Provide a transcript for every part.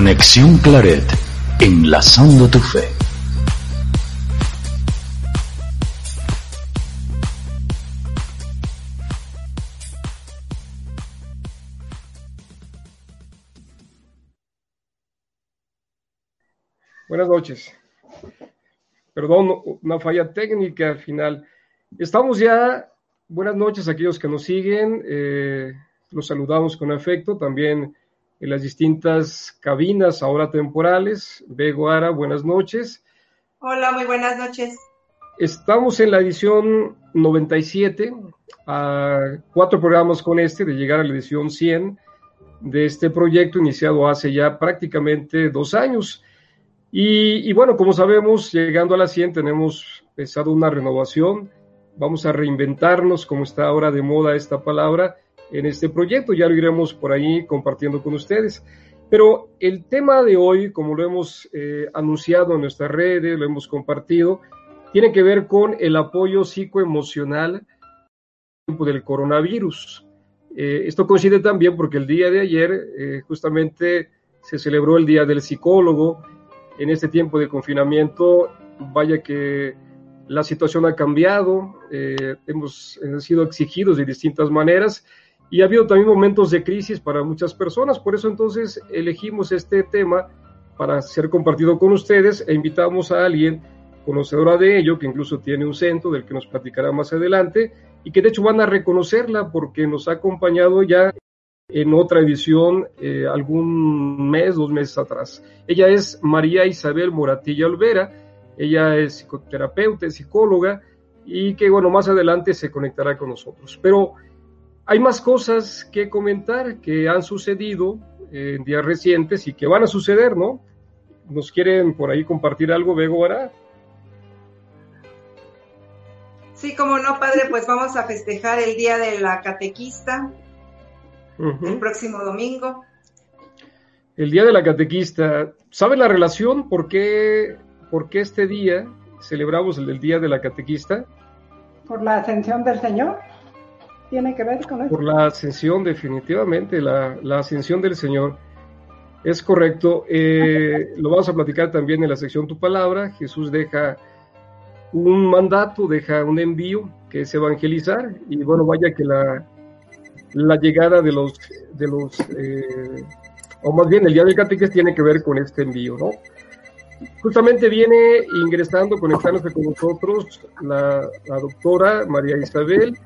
Reconexión Claret, enlazando tu fe. Buenas noches. Perdón, una falla técnica al final. Estamos ya. Buenas noches a aquellos que nos siguen. Eh, los saludamos con afecto. También en las distintas cabinas ahora temporales. Bego Ara, buenas noches. Hola, muy buenas noches. Estamos en la edición 97, a cuatro programas con este, de llegar a la edición 100 de este proyecto iniciado hace ya prácticamente dos años. Y, y bueno, como sabemos, llegando a la 100 tenemos pensado una renovación, vamos a reinventarnos, como está ahora de moda esta palabra, en este proyecto. Ya lo iremos por ahí compartiendo con ustedes. Pero el tema de hoy, como lo hemos eh, anunciado en nuestras redes, lo hemos compartido, tiene que ver con el apoyo psicoemocional del coronavirus. Eh, esto coincide también porque el día de ayer eh, justamente se celebró el Día del Psicólogo. En este tiempo de confinamiento, vaya que la situación ha cambiado, hemos sido exigidos de distintas maneras y ha habido también momentos de crisis para muchas personas, por eso entonces elegimos este tema para ser compartido con ustedes e invitamos a alguien conocedora de ello, que incluso tiene un centro del que nos platicará más adelante y que de hecho van a reconocerla porque nos ha acompañado ya en otra edición eh, algún mes, dos meses atrás. Ella es María Isabel Moratilla Olvera, ella es psicoterapeuta, es psicóloga y que bueno, más adelante se conectará con nosotros. Pero hay más cosas que comentar que han sucedido en días recientes y que van a suceder, ¿no? ¿Nos quieren por ahí compartir algo, Bego ahora? Sí, como no, padre, pues vamos a festejar el Día de la Catequista el próximo domingo. El Día de la Catequista, ¿sabe la relación? ¿Por qué, por qué este día celebramos el Día de la Catequista? Por la ascensión del Señor tiene que ver con eso. Por la ascensión, definitivamente, la, ascensión del Señor. Es correcto. Eh, lo vamos a platicar también en la sección Tu Palabra. Jesús deja un mandato, deja un envío que es evangelizar. Y bueno, vaya que la, la llegada de los, de los eh, o más bien el día del catequés tiene que ver con este envío, ¿no? Justamente viene ingresando, conectándose con nosotros la, la doctora María Isabel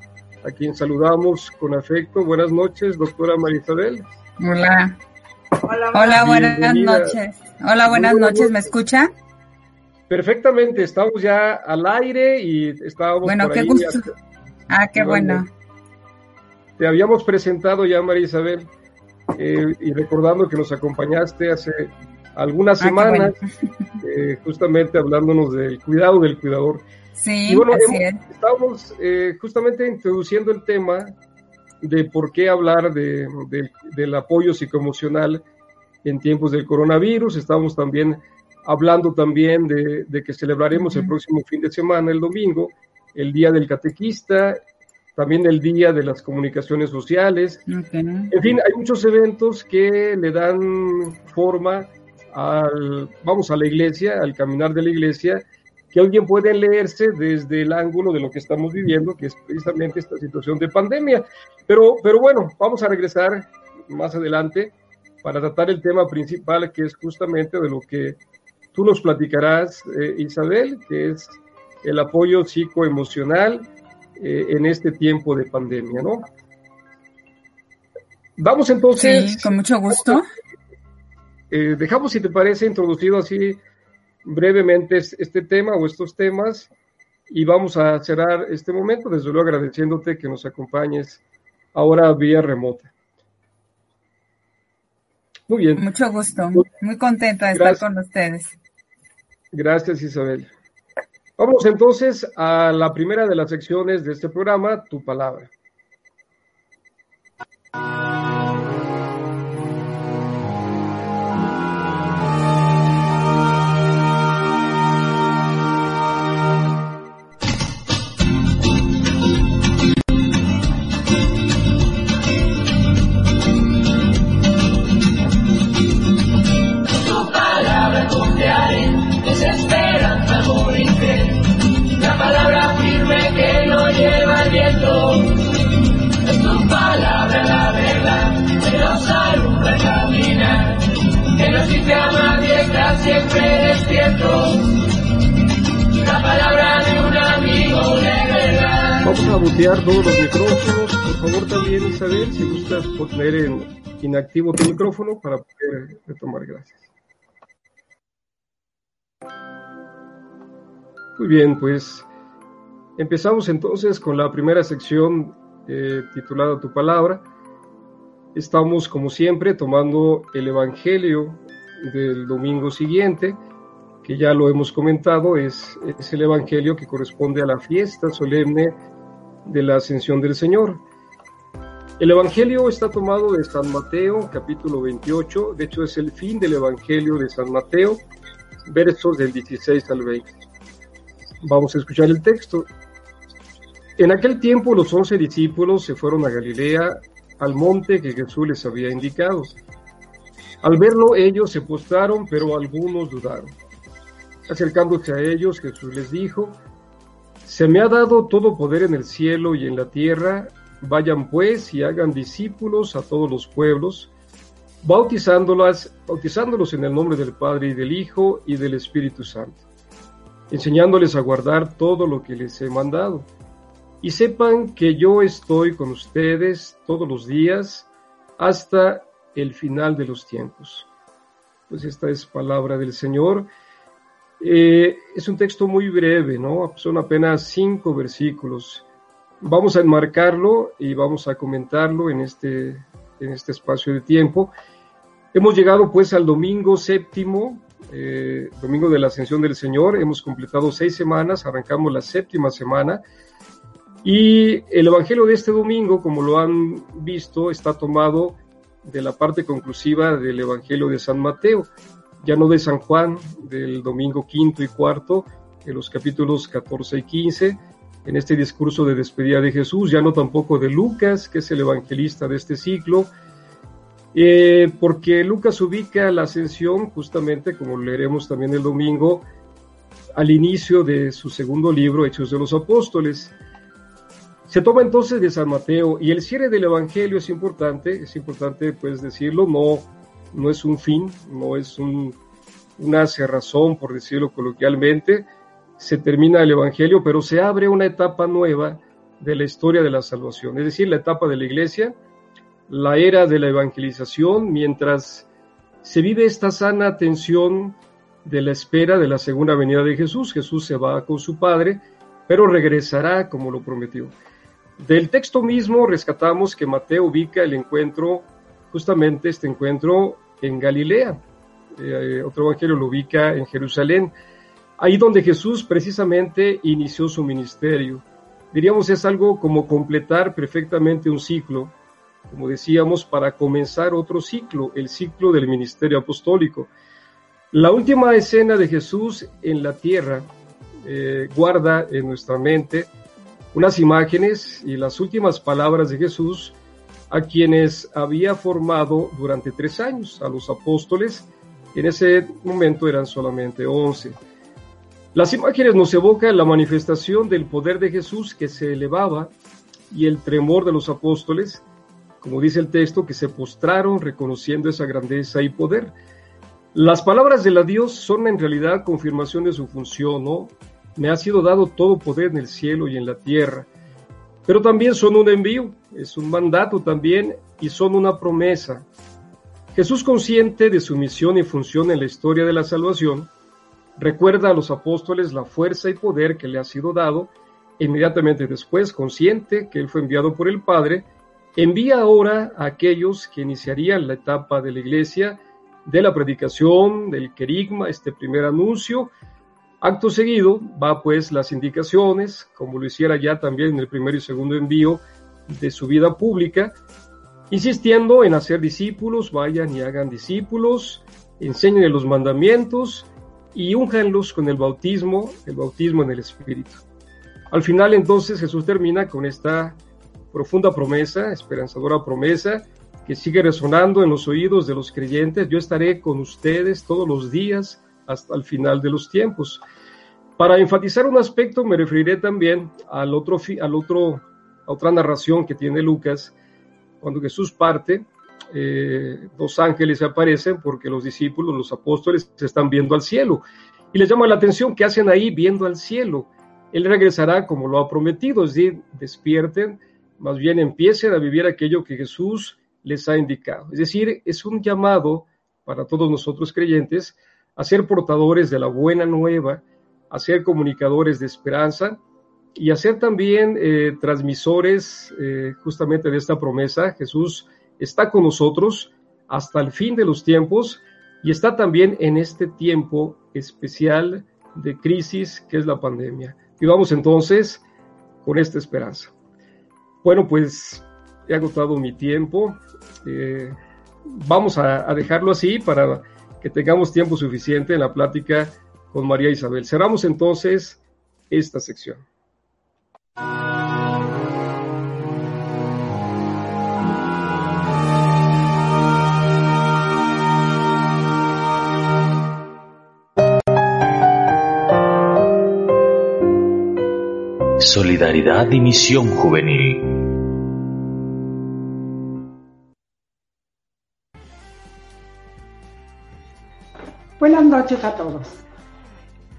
a quien saludamos con afecto. Buenas noches, doctora María Isabel. Hola. Hola, buenas noches. Hola, buenas noches, ¿me escucha? Perfectamente, estamos ya al aire y estábamos. Bueno, qué gusto. Ah, qué bueno. Te habíamos presentado ya, María Isabel, eh, y recordando que nos acompañaste hace algunas ah, semanas, eh, justamente hablándonos del cuidado del cuidador. Sí, y bueno, estamos eh, justamente introduciendo el tema de por qué hablar de, del apoyo psicoemocional en tiempos del coronavirus. Estamos también hablando también de, que celebraremos el próximo fin de semana, el domingo, el Día del Catequista, también el Día de las Comunicaciones Sociales. En fin, hay muchos eventos que le dan forma al, vamos, a la iglesia, al caminar de la iglesia, que alguien puede leerse desde el ángulo de lo que estamos viviendo, que es precisamente esta situación de pandemia. Pero, pero bueno, vamos a regresar más adelante para tratar el tema principal que es justamente de lo que tú nos platicarás, eh, Isabel, que es el apoyo psicoemocional eh, en este tiempo de pandemia, ¿no? Vamos entonces. Sí, con mucho gusto. Eh, dejamos, si te parece, introducido así brevemente este tema o estos temas y vamos a cerrar este momento, desde luego agradeciéndote que nos acompañes ahora vía remota. Muy bien. Mucho gusto, muy contenta de estar con ustedes. Gracias, Isabel. Vamos entonces a la primera de las secciones de este programa, Tu Palabra. Vamos a botear todos los micrófonos. Por favor, también, Isabel, si gustas poner en inactivo tu micrófono para poder retomar. Gracias. Muy bien, pues empezamos entonces con la primera sección eh, titulada Tu palabra. Estamos, como siempre, tomando el Evangelio del domingo siguiente, que ya lo hemos comentado, es, el Evangelio que corresponde a la fiesta solemne de la ascensión del Señor. El Evangelio está tomado de San Mateo, capítulo 28, de hecho es el fin del Evangelio de San Mateo, versos del 16 al 20. Vamos a escuchar el texto. En aquel tiempo los once discípulos se fueron a Galilea, al monte que Jesús les había indicado. Al verlo ellos se postraron, pero algunos dudaron. Acercándose a ellos, Jesús les dijo, Se me ha dado todo poder en el cielo y en la tierra, vayan pues y hagan discípulos a todos los pueblos, bautizándolas, bautizándolos en el nombre del Padre y del Hijo y del Espíritu Santo, enseñándoles a guardar todo lo que les he mandado. Y sepan que yo estoy con ustedes todos los días hasta el final de los tiempos. Pues esta es palabra del Señor. Eh, es un texto muy breve, ¿no? Son apenas cinco versículos. Vamos a enmarcarlo y vamos a comentarlo en este, en este espacio de tiempo. Hemos llegado pues al domingo séptimo, eh, domingo de la ascensión del Señor. Hemos completado seis semanas, arrancamos la séptima semana. Y el Evangelio de este domingo, como lo han visto, está tomado de la parte conclusiva del Evangelio de San Mateo ya no de San Juan, del domingo quinto y cuarto, en los capítulos 14 y 15, en este discurso de despedida de Jesús, ya no tampoco de Lucas, que es el evangelista de este ciclo, eh, porque Lucas ubica la ascensión, justamente como leeremos también el domingo, al inicio de su segundo libro, Hechos de los Apóstoles. Se toma entonces de San Mateo y el cierre del Evangelio es importante, es importante pues decirlo, no no es un fin, no es una cerrazón, por decirlo coloquialmente. Se termina el Evangelio, pero se abre una etapa nueva de la historia de la salvación, es decir, la etapa de la iglesia, la era de la evangelización, mientras se vive esta sana tensión de la espera de la segunda venida de Jesús. Jesús se va con su Padre, pero regresará como lo prometió. Del texto mismo rescatamos que Mateo ubica el encuentro, justamente este encuentro en Galilea. Eh, otro evangelio lo ubica en Jerusalén, ahí donde Jesús precisamente inició su ministerio. Diríamos es algo como completar perfectamente un ciclo, como decíamos, para comenzar otro ciclo, el ciclo del ministerio apostólico. La última escena de Jesús en la tierra eh, guarda en nuestra mente unas imágenes y las últimas palabras de Jesús a quienes había formado durante tres años, a los apóstoles, en ese momento eran solamente once. Las imágenes nos evocan la manifestación del poder de Jesús que se elevaba y el tremor de los apóstoles, como dice el texto, que se postraron reconociendo esa grandeza y poder. Las palabras de la Dios son en realidad confirmación de su función, ¿no? Me ha sido dado todo poder en el cielo y en la tierra, pero también son un envío, es un mandato también y son una promesa. Jesús consciente de su misión y función en la historia de la salvación, recuerda a los apóstoles la fuerza y poder que le ha sido dado, inmediatamente después, consciente que él fue enviado por el Padre, envía ahora a aquellos que iniciarían la etapa de la iglesia de la predicación, del querigma, este primer anuncio. Acto seguido va pues las indicaciones, como lo hiciera ya también en el primer y segundo envío de su vida pública, insistiendo en hacer discípulos, vayan y hagan discípulos, enseñen los mandamientos y únjanlos con el bautismo, el bautismo en el Espíritu. Al final entonces Jesús termina con esta profunda promesa, esperanzadora promesa, que sigue resonando en los oídos de los creyentes, yo estaré con ustedes todos los días hasta el final de los tiempos. Para enfatizar un aspecto, me referiré también al otro, al otro, a otra narración que tiene Lucas, cuando Jesús parte, eh, dos ángeles aparecen porque los discípulos, los apóstoles, se están viendo al cielo. Y les llama la atención que hacen ahí viendo al cielo. Él regresará como lo ha prometido, es decir, despierten, más bien empiecen a vivir aquello que Jesús les ha indicado. Es decir, es un llamado para todos nosotros creyentes a ser portadores de la buena nueva, a ser comunicadores de esperanza y a ser también eh, transmisores eh, justamente de esta promesa. Jesús está con nosotros hasta el fin de los tiempos y está también en este tiempo especial de crisis que es la pandemia. Y vamos entonces con esta esperanza. Bueno, pues he agotado mi tiempo. Eh, vamos a, dejarlo así para que tengamos tiempo suficiente en la plática con María Isabel. Cerramos entonces esta sección. Solidaridad y Misión Juvenil. Buenas noches a todos.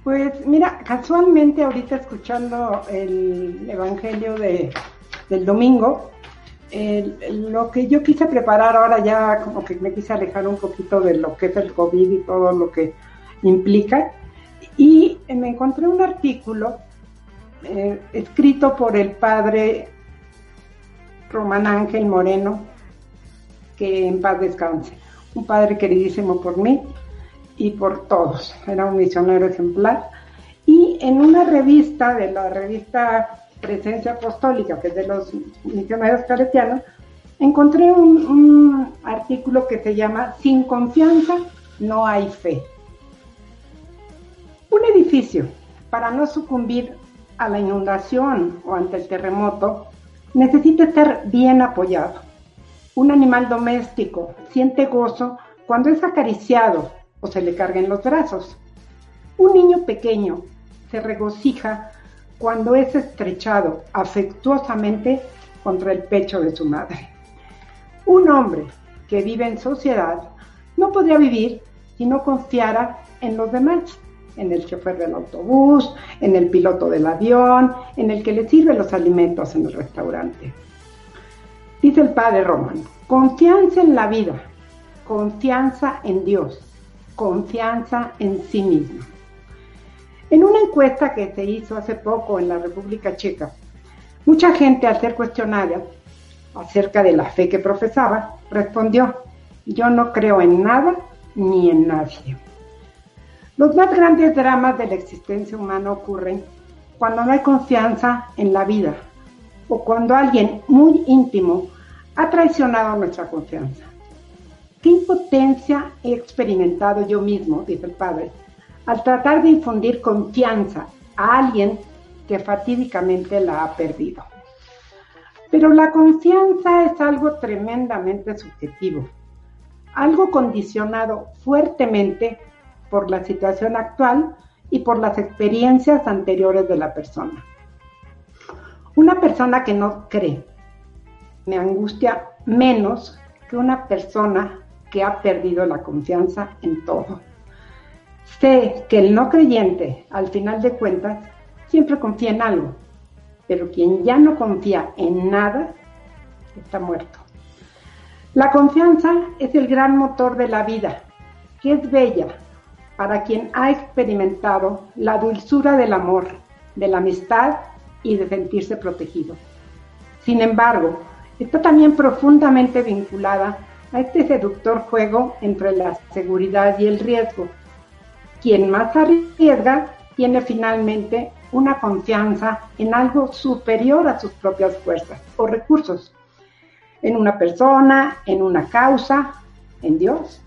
Pues mira, casualmente ahorita escuchando el Evangelio de, del domingo, lo que yo quise preparar ahora ya como que me quise alejar un poquito de lo que es el COVID y todo lo que implica, y me encontré un artículo eh, escrito por el padre Román Ángel Moreno, que en paz descanse, un padre queridísimo por mí, y por todos. Era un misionero ejemplar. Y en una revista, de la revista Presencia Apostólica, que es de los misioneros claretianos, encontré un, un artículo que se llama Sin confianza no hay fe. Un edificio, para no sucumbir a la inundación o ante el terremoto, necesita estar bien apoyado. Un animal doméstico siente gozo cuando es acariciado se le carguen los brazos. Un niño pequeño se regocija cuando es estrechado afectuosamente contra el pecho de su madre. Un hombre que vive en sociedad no podría vivir si no confiara en los demás, en el chofer del autobús, en el piloto del avión, en el que le sirve los alimentos en el restaurante. Dice el padre Romano, confianza en la vida, confianza en Dios, confianza en sí mismo. En una encuesta que se hizo hace poco en la República Checa, mucha gente al ser cuestionada acerca de la fe que profesaba, respondió, yo no creo en nada ni en nadie. Los más grandes dramas de la existencia humana ocurren cuando no hay confianza en la vida o cuando alguien muy íntimo ha traicionado nuestra confianza. ¿Qué impotencia he experimentado yo mismo, dice el padre, al tratar de infundir confianza a alguien que fatídicamente la ha perdido? Pero la confianza es algo tremendamente subjetivo, algo condicionado fuertemente por la situación actual y por las experiencias anteriores de la persona. Una persona que no cree me angustia menos que una persona que ha perdido la confianza en todo. Sé que el no creyente, al final de cuentas, siempre confía en algo, pero quien ya no confía en nada, está muerto. La confianza es el gran motor de la vida, que es bella para quien ha experimentado la dulzura del amor, de la amistad y de sentirse protegido. Sin embargo, está también profundamente vinculada a este seductor juego entre la seguridad y el riesgo. Quien más arriesga tiene finalmente una confianza en algo superior a sus propias fuerzas o recursos, en una persona, en una causa, en Dios.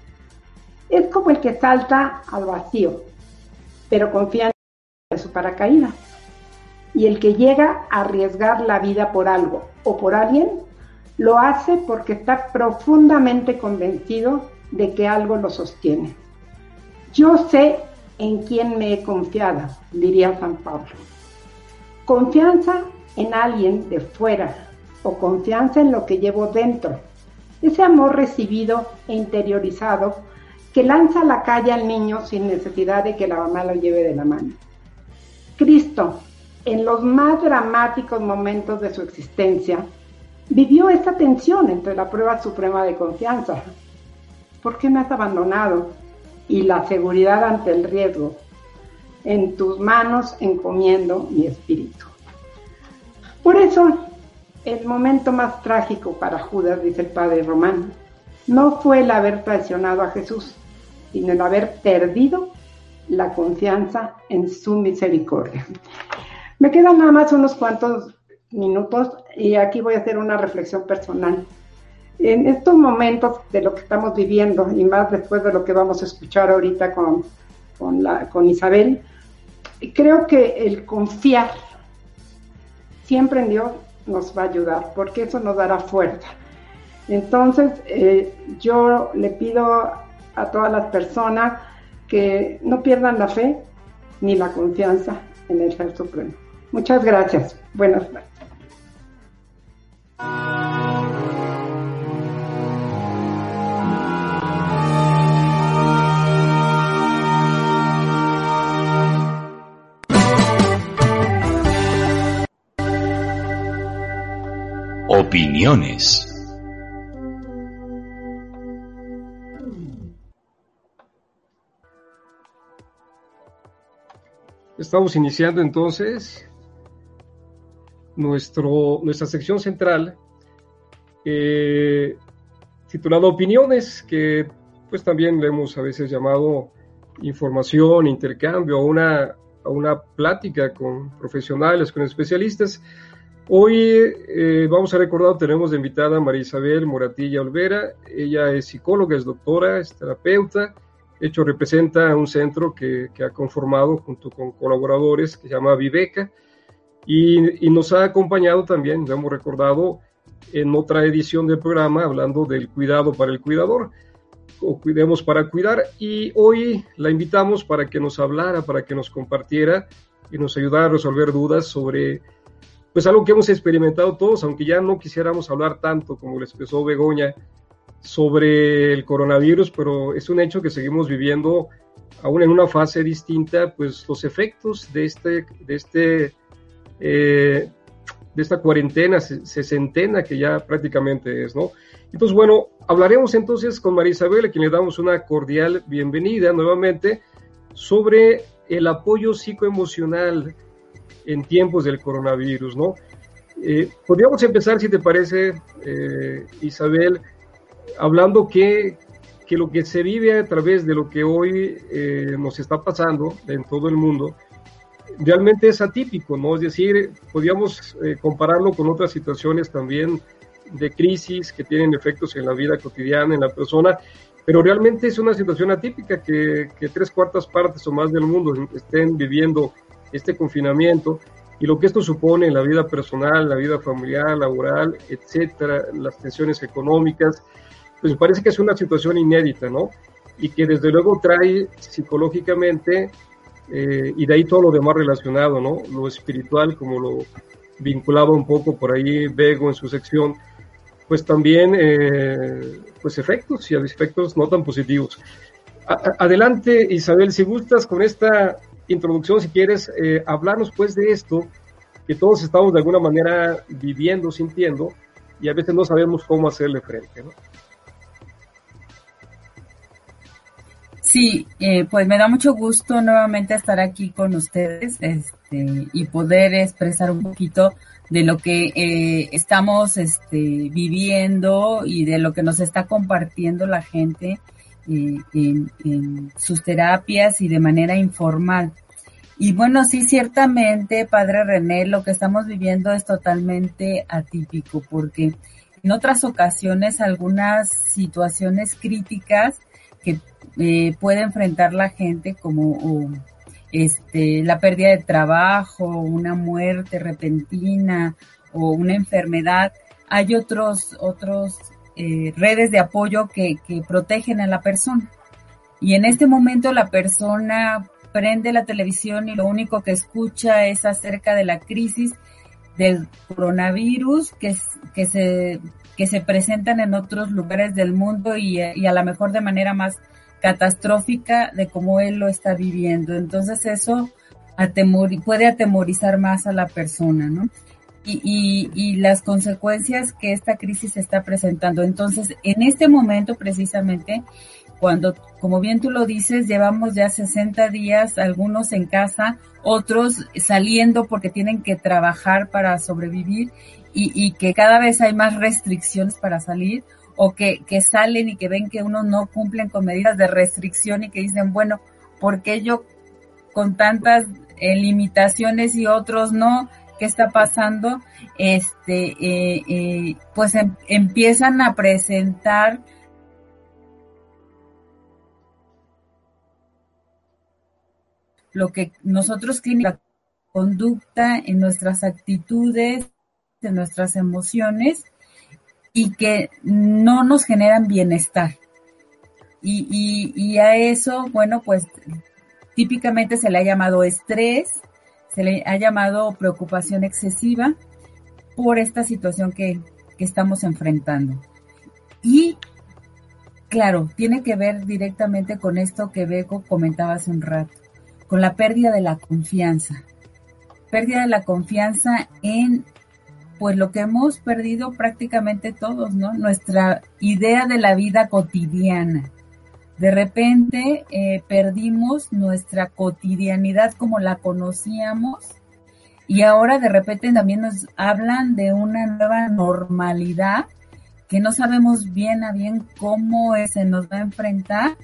Es como el que salta al vacío, pero confía en su paracaídas. Y el que llega a arriesgar la vida por algo o por alguien, lo hace porque está profundamente convencido de que algo lo sostiene. Yo sé en quién me he confiado, diría San Pablo. Confianza en alguien de fuera o confianza en lo que llevo dentro. Ese amor recibido e interiorizado que lanza a la calle al niño sin necesidad de que la mamá lo lleve de la mano. Cristo, en los más dramáticos momentos de su existencia, vivió esta tensión entre la prueba suprema de confianza. ¿Por qué me has abandonado? Y la seguridad ante el riesgo. En tus manos encomiendo mi espíritu. Por eso, el momento más trágico para Judas, dice el padre Román, no fue el haber traicionado a Jesús, sino el haber perdido la confianza en su misericordia. Me quedan nada más unos cuantos minutos y aquí voy a hacer una reflexión personal. En estos momentos de lo que estamos viviendo y más después de lo que vamos a escuchar ahorita con, con, la, con Isabel, creo que el confiar siempre en Dios nos va a ayudar porque eso nos dará fuerza. Entonces, eh, yo le pido a todas las personas que no pierdan la fe ni la confianza en el Ser Supremo. Muchas gracias. Buenas noches. Opiniones. Estamos iniciando entonces nuestro, nuestra sección central eh, titulada Opiniones, que pues también le hemos a veces llamado información, intercambio, una, a una plática con profesionales, con especialistas. Hoy eh, vamos a recordar, tenemos de invitada a María Isabel Moratilla Olvera. Ella es psicóloga, es doctora, es terapeuta, de hecho, representa un centro que, ha conformado junto con colaboradores que se llama Viveca y, nos ha acompañado también, lo hemos recordado, en otra edición del programa hablando del cuidado para el cuidador o cuidemos para cuidar. Y hoy la invitamos para que nos hablara, para que nos compartiera y nos ayudara a resolver dudas sobre pues algo que hemos experimentado todos, aunque ya no quisiéramos hablar tanto como le expresó Begoña sobre el coronavirus, pero es un hecho que seguimos viviendo aún en una fase distinta, pues los efectos de este, de este, eh, de esta cuarentena sesentena que ya prácticamente es, ¿no? Entonces, bueno, hablaremos entonces con María Isabel, a quien le damos una cordial bienvenida nuevamente, sobre el apoyo psicoemocional en tiempos del coronavirus, ¿no? Eh, podríamos empezar, si te parece, eh, Isabel, hablando que, que, lo que se vive a través de lo que hoy eh, nos está pasando en todo el mundo, realmente es atípico, ¿no? Es decir, podríamos eh, compararlo con otras situaciones también de crisis que tienen efectos en la vida cotidiana, en la persona, pero realmente es una situación atípica que, que tres cuartas partes o más del mundo estén viviendo este confinamiento y lo que esto supone en la vida personal, la vida familiar, laboral, etcétera, las tensiones económicas, pues parece que es una situación inédita, ¿no? Y que desde luego trae psicológicamente, eh, y de ahí todo lo demás relacionado, ¿no? Lo espiritual, como lo vinculaba un poco por ahí Bego en su sección, pues también eh, pues efectos y efectos no tan positivos. adelante Isabel, si gustas con esta introducción, si quieres eh, hablarnos pues de esto que todos estamos de alguna manera viviendo, sintiendo y a veces no sabemos cómo hacerle frente. ¿no? Sí, eh, pues me da mucho gusto nuevamente estar aquí con ustedes este, y poder expresar un poquito de lo que eh, estamos este, viviendo y de lo que nos está compartiendo la gente eh, en, en, sus terapias y de manera informal. Y bueno, sí, ciertamente, Padre René, lo que estamos viviendo es totalmente atípico porque en otras ocasiones algunas situaciones críticas que eh, puede enfrentar la gente como este, la pérdida de trabajo, una muerte repentina o una enfermedad. Hay otros, otros eh, redes de apoyo que, que protegen a la persona. Y en este momento la persona prende la televisión y lo único que escucha es acerca de la crisis del coronavirus que, que, se, que se presentan en otros lugares del mundo y, y a lo mejor de manera más catastrófica de cómo él lo está viviendo. Entonces eso puede atemorizar más a la persona, ¿no? Y, y, y, las consecuencias que esta crisis está presentando. Entonces, en este momento precisamente, cuando, como bien tú lo dices, llevamos ya 60 días, algunos en casa, otros saliendo porque tienen que trabajar para sobrevivir y, y que cada vez hay más restricciones para salir, o que, que salen y que ven que uno no cumplen con medidas de restricción y que dicen, bueno, ¿por qué yo con tantas eh, limitaciones y otros no? ¿Qué está pasando? Este, eh, eh, pues em, empiezan a presentar lo que nosotros clínica conducta en nuestras actitudes, en nuestras emociones, y que no nos generan bienestar. Y, y, a eso, bueno, pues típicamente se le ha llamado estrés, se le ha llamado preocupación excesiva por esta situación que, que estamos enfrentando. Y claro, tiene que ver directamente con esto que Beco comentaba hace un rato, con la pérdida de la confianza. Pérdida de la confianza en pues lo que hemos perdido prácticamente todos, ¿no? Nuestra idea de la vida cotidiana. De repente eh, perdimos nuestra cotidianidad como la conocíamos y ahora de repente también nos hablan de una nueva normalidad que no sabemos bien a bien cómo se nos va a enfrentar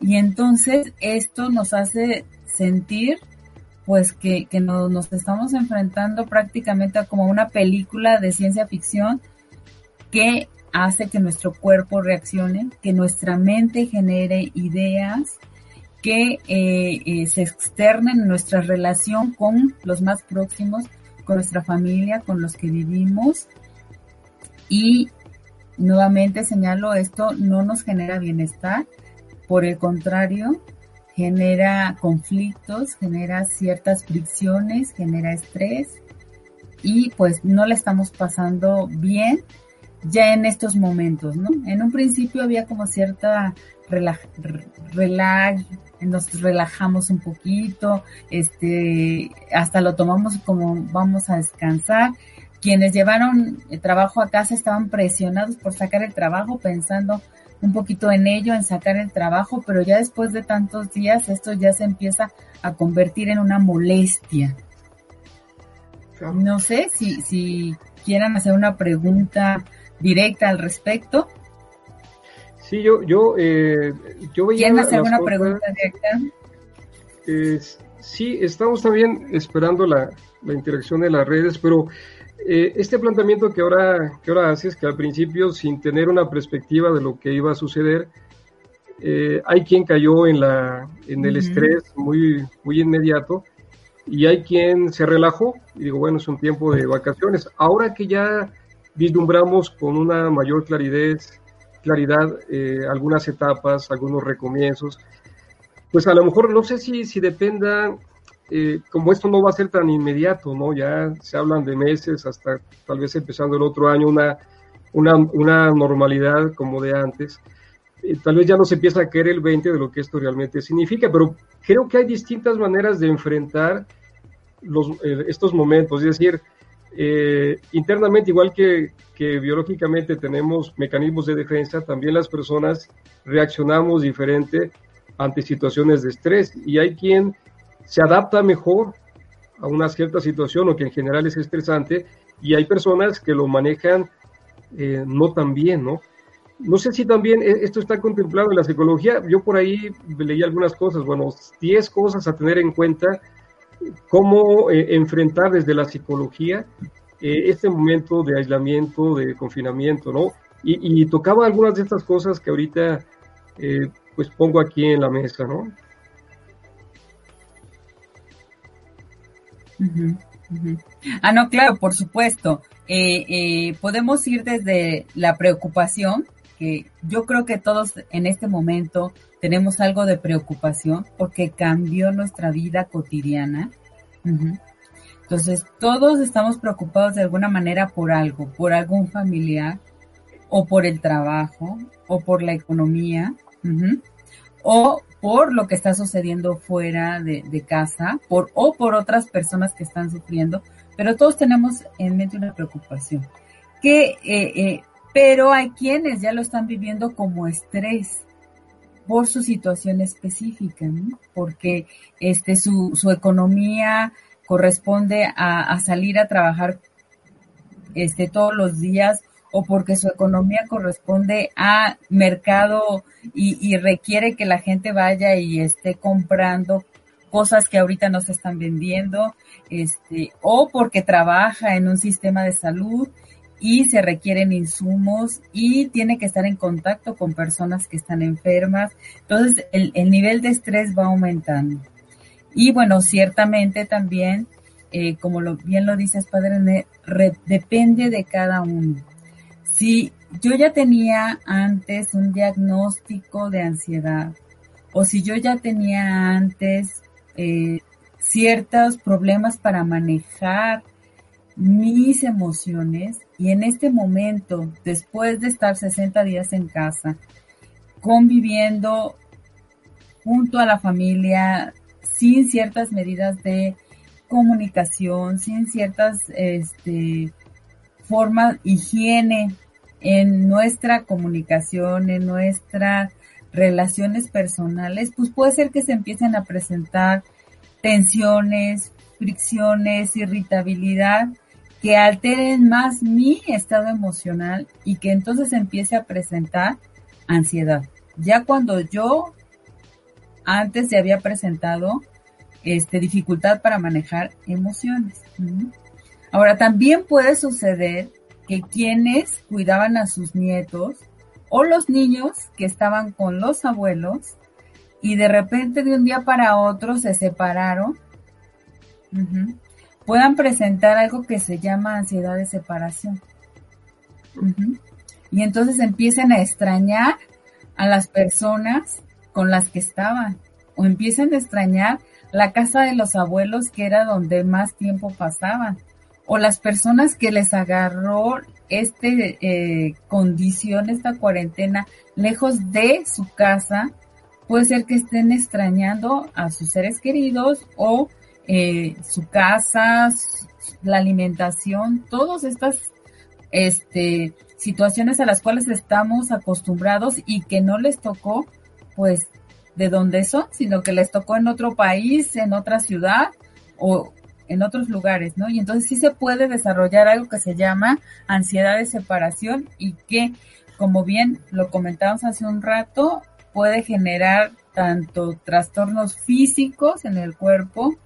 y entonces esto nos hace sentir pues que, que nos estamos enfrentando prácticamente a como una película de ciencia ficción que hace que nuestro cuerpo reaccione, que nuestra mente genere ideas, que eh, eh, se externen en nuestra relación con los más próximos, con nuestra familia, con los que vivimos. Y nuevamente señalo, esto no nos genera bienestar, por el contrario, genera conflictos, genera ciertas fricciones, genera estrés y pues no la estamos pasando bien ya en estos momentos, ¿no? En un principio había como cierta relaj, nos relajamos un poquito, este, hasta lo tomamos como vamos a descansar. Quienes llevaron el trabajo a casa estaban presionados por sacar el trabajo pensando un poquito en ello, en sacar el trabajo, pero ya después de tantos días esto ya se empieza a convertir en una molestia. No sé si, si quieran hacer una pregunta directa al respecto. Sí, yo, yo, eh, yo veía ¿Quieren hacer una pregunta directa? sí, estamos también esperando la, la interacción de las redes, pero eh, este planteamiento que ahora, que ahora haces, que al principio sin tener una perspectiva de lo que iba a suceder, eh, hay quien cayó en, la, en el estrés muy, muy inmediato y hay quien se relajó y digo, bueno, es un tiempo de vacaciones. Ahora que ya vislumbramos con una mayor claridad, claridad eh, algunas etapas, algunos recomienzos, pues a lo mejor no sé si, si dependa eh, como esto no va a ser tan inmediato, ¿no? Ya se hablan de meses hasta tal vez empezando el otro año una una, una normalidad como de antes, eh, tal vez ya no se empieza a caer el 20 de lo que esto realmente significa, pero creo que hay distintas maneras de enfrentar los, eh, estos momentos, es decir, eh, internamente, igual que, que, biológicamente tenemos mecanismos de defensa, también las personas reaccionamos diferente ante situaciones de estrés. Y hay quien se adapta mejor a una cierta situación o que en general es estresante y hay personas que lo manejan no tan bien, ¿no? No sé si también e, esto está contemplado en la psicología. Yo por ahí leí algunas cosas, bueno, 10 cosas a tener en cuenta, cómo eh, enfrentar desde la psicología eh, este momento de aislamiento, de confinamiento, ¿no? Y, tocaba algunas de estas cosas que ahorita eh, pues pongo aquí en la mesa, ¿no? Ah, no, claro, por supuesto. podemos ir desde la preocupación, que yo creo que todos en este momento tenemos algo de preocupación porque cambió nuestra vida cotidiana. Entonces, todos estamos preocupados de alguna manera por algo, por algún familiar, o por el trabajo, o por la economía, o por lo que está sucediendo fuera de, casa, por, o por otras personas que están sufriendo, pero todos tenemos en mente una preocupación. Que eh, eh, pero hay quienes ya lo están viviendo como estrés por su situación específica, porque este, su, su economía corresponde a, salir a trabajar este, todos los días o porque su economía corresponde a mercado y, y, requiere que la gente vaya y esté comprando cosas que ahorita no se están vendiendo, este, o porque trabaja en un sistema de salud y se requieren insumos y tiene que estar en contacto con personas que están enfermas. Entonces, el, nivel de estrés va aumentando. Y bueno, ciertamente también, eh, como lo, bien lo dices, padre, depende de cada uno. Si yo ya tenía antes un diagnóstico de ansiedad. O si yo ya tenía antes eh, ciertos problemas para manejar mis emociones y en este momento, después de estar 60 días en casa, conviviendo junto a la familia, sin ciertas medidas de comunicación, sin ciertas este, formas, higiene en nuestra comunicación, en nuestras relaciones personales, pues puede ser que se empiecen a presentar tensiones, fricciones, irritabilidad que alteren más mi estado emocional y que entonces empiece a presentar ansiedad. Ya cuando yo antes ya había presentado este, dificultad para manejar emociones. Ahora, también puede suceder que quienes cuidaban a sus nietos o los niños que estaban con los abuelos y de repente de un día para otro se separaron, puedan presentar algo que se llama ansiedad de separación. Y entonces empiecen a extrañar a las personas con las que estaban o empiecen a extrañar la casa de los abuelos que era donde más tiempo pasaban o las personas que les agarró este eh, condición, esta cuarentena lejos de su casa, puede ser que estén extrañando a sus seres queridos o eh, su casa, la alimentación, todas estas este, situaciones a las cuales estamos acostumbrados y que no les tocó, pues, de dónde son, sino que les tocó en otro país, en otra ciudad o en otros lugares, ¿no? Y entonces sí se puede desarrollar algo que se llama ansiedad de separación y que, como bien lo comentamos hace un rato, puede generar tanto trastornos físicos en el cuerpo,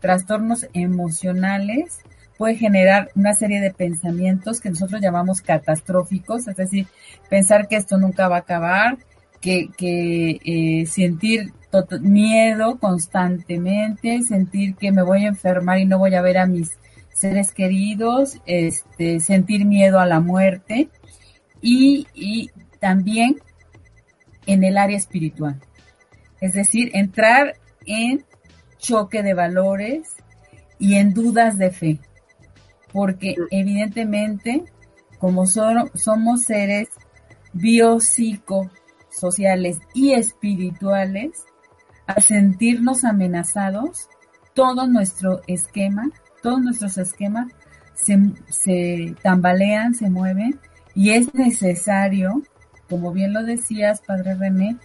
trastornos emocionales, puede generar una serie de pensamientos que nosotros llamamos catastróficos, es decir, pensar que esto nunca va a acabar, que, que eh, sentir miedo constantemente, sentir que me voy a enfermar y no voy a ver a mis seres queridos, este, sentir miedo a la muerte y, y también en el área espiritual. Es decir, entrar en choque de valores y en dudas de fe, porque evidentemente como somos seres biopsicosociales y espirituales, a sentirnos amenazados, todo nuestro esquema, todos nuestros esquemas se, se tambalean, se mueven y es necesario, como bien lo decías, Padre René,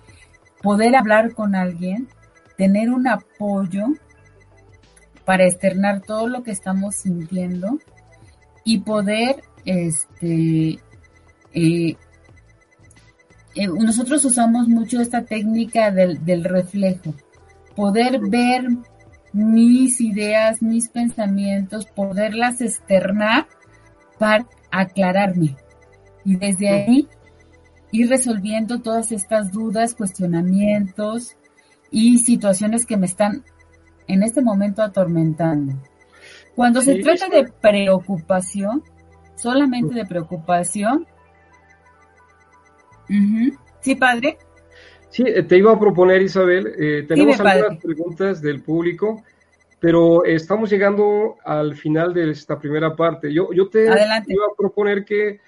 poder hablar con alguien, tener un apoyo para externar todo lo que estamos sintiendo y poder, este, eh, eh, nosotros usamos mucho esta técnica del, del reflejo, poder ver mis ideas, mis pensamientos, poderlas externar para aclararme. Y desde ahí ir resolviendo todas estas dudas, cuestionamientos y situaciones que me están en este momento atormentando. Cuando se trata de preocupación, solamente de preocupación. ¿Sí, padre? Sí, eh, te iba a proponer, Isabel, eh, tenemos algunas preguntas del público, pero estamos llegando al final de esta primera parte. Yo, yo te iba a proponer que,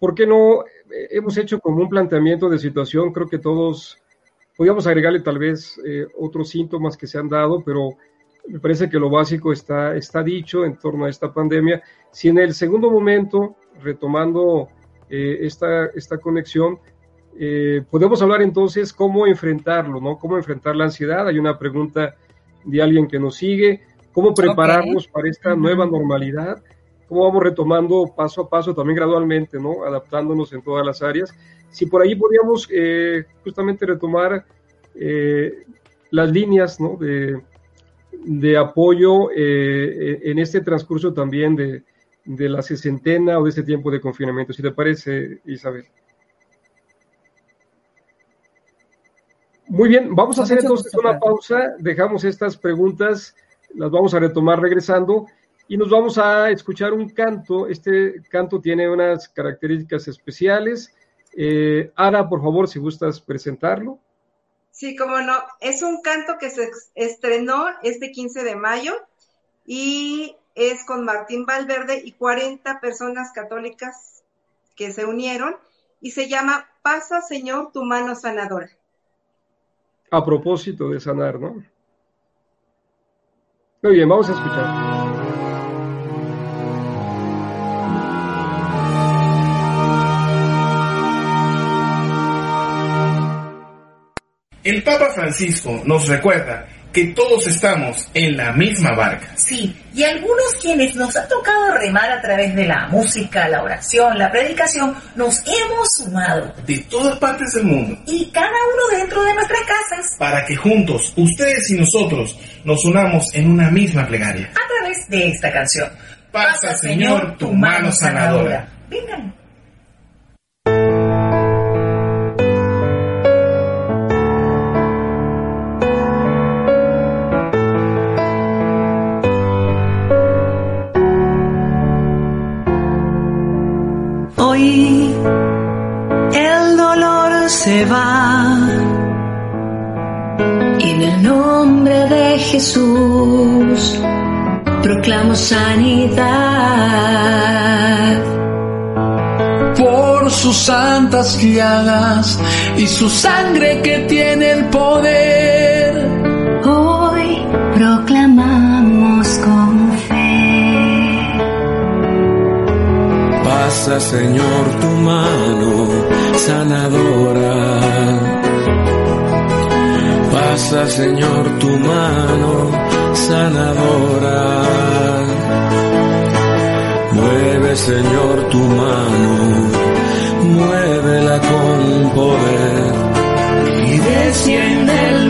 ¿por qué no? Eh, hemos hecho como un planteamiento de situación, creo que todos podríamos agregarle tal vez otros síntomas que se han dado, pero me parece que lo básico está, está dicho en torno a esta pandemia. Si en el segundo momento, retomando esta, esta conexión, eh, podemos hablar entonces cómo enfrentarlo, ¿no? Cómo enfrentar la ansiedad. Hay una pregunta de alguien que nos sigue. ¿Cómo prepararnos para esta nueva normalidad? ¿Cómo vamos retomando paso a paso, también gradualmente, ¿no? Adaptándonos en todas las áreas. Si por ahí podríamos eh, justamente retomar eh, las líneas, ¿no? De, de apoyo en este transcurso también de, de la sesentena o de este tiempo de confinamiento. Si te parece, Isabel. Muy bien, vamos a hacer entonces una pausa, dejamos estas preguntas, las vamos a retomar regresando y nos vamos a escuchar un canto. Este canto tiene unas características especiales. Eh, Ara, por favor, si gustas presentarlo. Sí, cómo no. Es un canto que se estrenó este 15 de mayo y es con Martín Valverde y 40 personas católicas que se unieron y se llama Pasa, Señor, tu mano sanadora a propósito de sanar, ¿no? Muy bien, vamos a escuchar. El Papa Francisco nos recuerda que todos estamos en la misma barca. Sí, y algunos quienes nos ha tocado remar a través de la música, la oración, la predicación, nos hemos sumado. De todas partes del mundo. Y cada uno dentro de nuestras casas. Para que juntos, ustedes y nosotros, nos unamos en una misma plegaria. A través de esta canción. Pasa, Señor, tu mano sanadora. Vengan. Se va. Y en el nombre de Jesús proclamo sanidad. Por sus santas llagas y su sangre que tiene el poder. Hoy proclamamos con Pasa, Señor, tu mano sanadora. Pasa, Señor, tu mano sanadora. Mueve, Señor, tu mano, muévela con poder. Y desciende el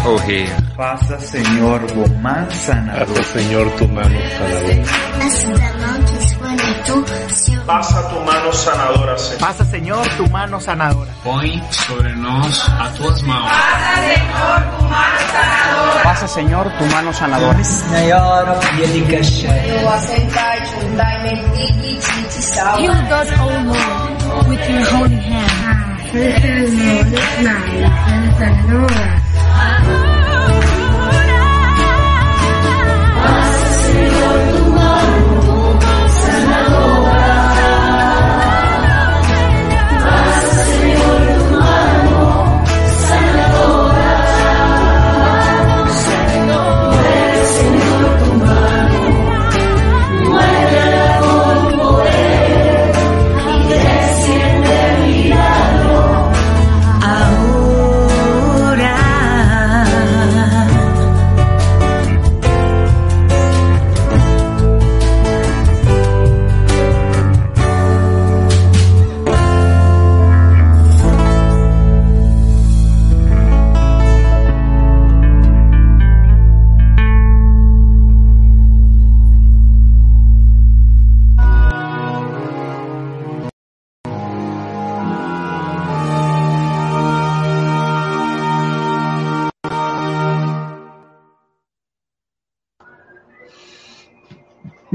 op ons, o Heer. Passa, Señor, tu mano sanadora. Passa, Señor, tu mano sanadora. Pasa tu mano sanadora, Señor. Pasa, Señor, tu mano sanadora. Põe sobre nós a tuas mãos. Pasa, Señor, tu mano sanadora. Senhor, Heal us, O Lord, with your holy hand. Uh-huh.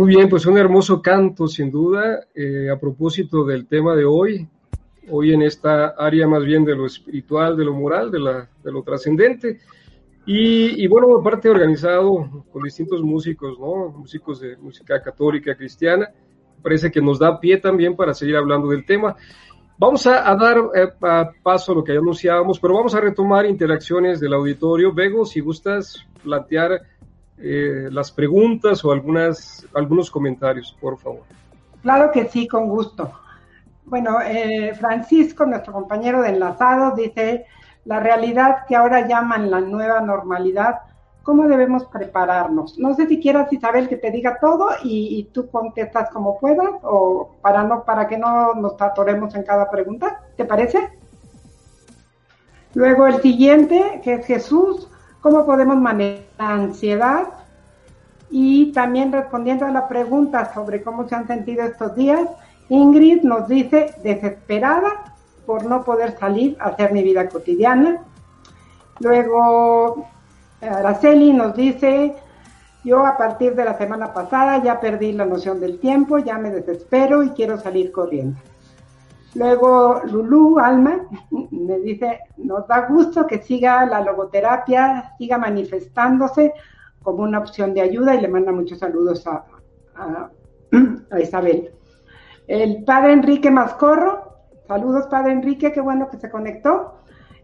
Muy bien, pues un hermoso canto, sin duda, eh, a propósito del tema de hoy, hoy en esta área más bien de lo espiritual, de lo moral, de, la, de lo trascendente. Y, y, bueno, aparte organizado con distintos músicos, ¿no? Músicos de música católica, cristiana, parece que nos da pie también para seguir hablando del tema. Vamos a, a dar eh, a paso a lo que ya anunciábamos, pero vamos a retomar interacciones del auditorio. Vego, si gustas plantear eh, las preguntas o algunos comentarios, por favor. Claro que sí, con gusto. Bueno, eh, Francisco, nuestro compañero de enlazado, dice, la realidad que ahora llaman la nueva normalidad, ¿cómo debemos prepararnos? No sé si quieras, Isabel, que te diga todo y, y tú contestas como puedas o para, no, para que no nos atoremos en cada pregunta, ¿te parece? Luego el siguiente, que es Jesús, cómo podemos manejar la ansiedad y también respondiendo a la pregunta sobre cómo se han sentido estos días, Ingrid nos dice desesperada por no poder salir a hacer mi vida cotidiana. Luego Araceli nos dice, yo a partir de la semana pasada ya perdí la noción del tiempo, ya me desespero y quiero salir corriendo. Luego Lulú, Alma, me dice, nos da gusto que siga la logoterapia, siga manifestándose como una opción de ayuda y le manda muchos saludos a, a, Isabel. El padre Enrique Mascorro, saludos padre Enrique, qué bueno que se conectó.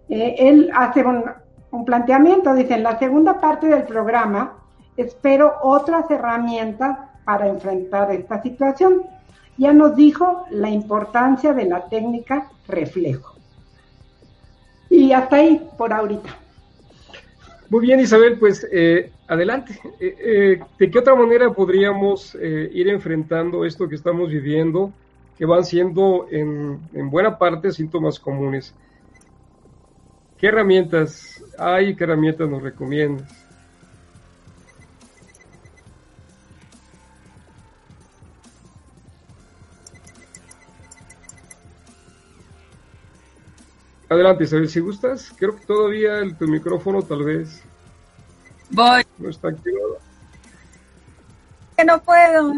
Eh, él hace un, un planteamiento, dice, en la segunda parte del programa espero otras herramientas para enfrentar esta situación ya nos dijo la importancia de la técnica reflejo. Y hasta ahí por ahorita. Muy bien, Isabel, pues eh, adelante. Eh, eh, ¿De qué otra manera podríamos ir enfrentando esto que estamos viviendo, que van siendo en, en buena parte síntomas comunes? ¿Qué herramientas hay? ¿Qué herramientas nos recomiendas? Adelante, Isabel, si gustas. Creo que todavía el, tu micrófono tal vez Voy. no está activado. Que no puedo.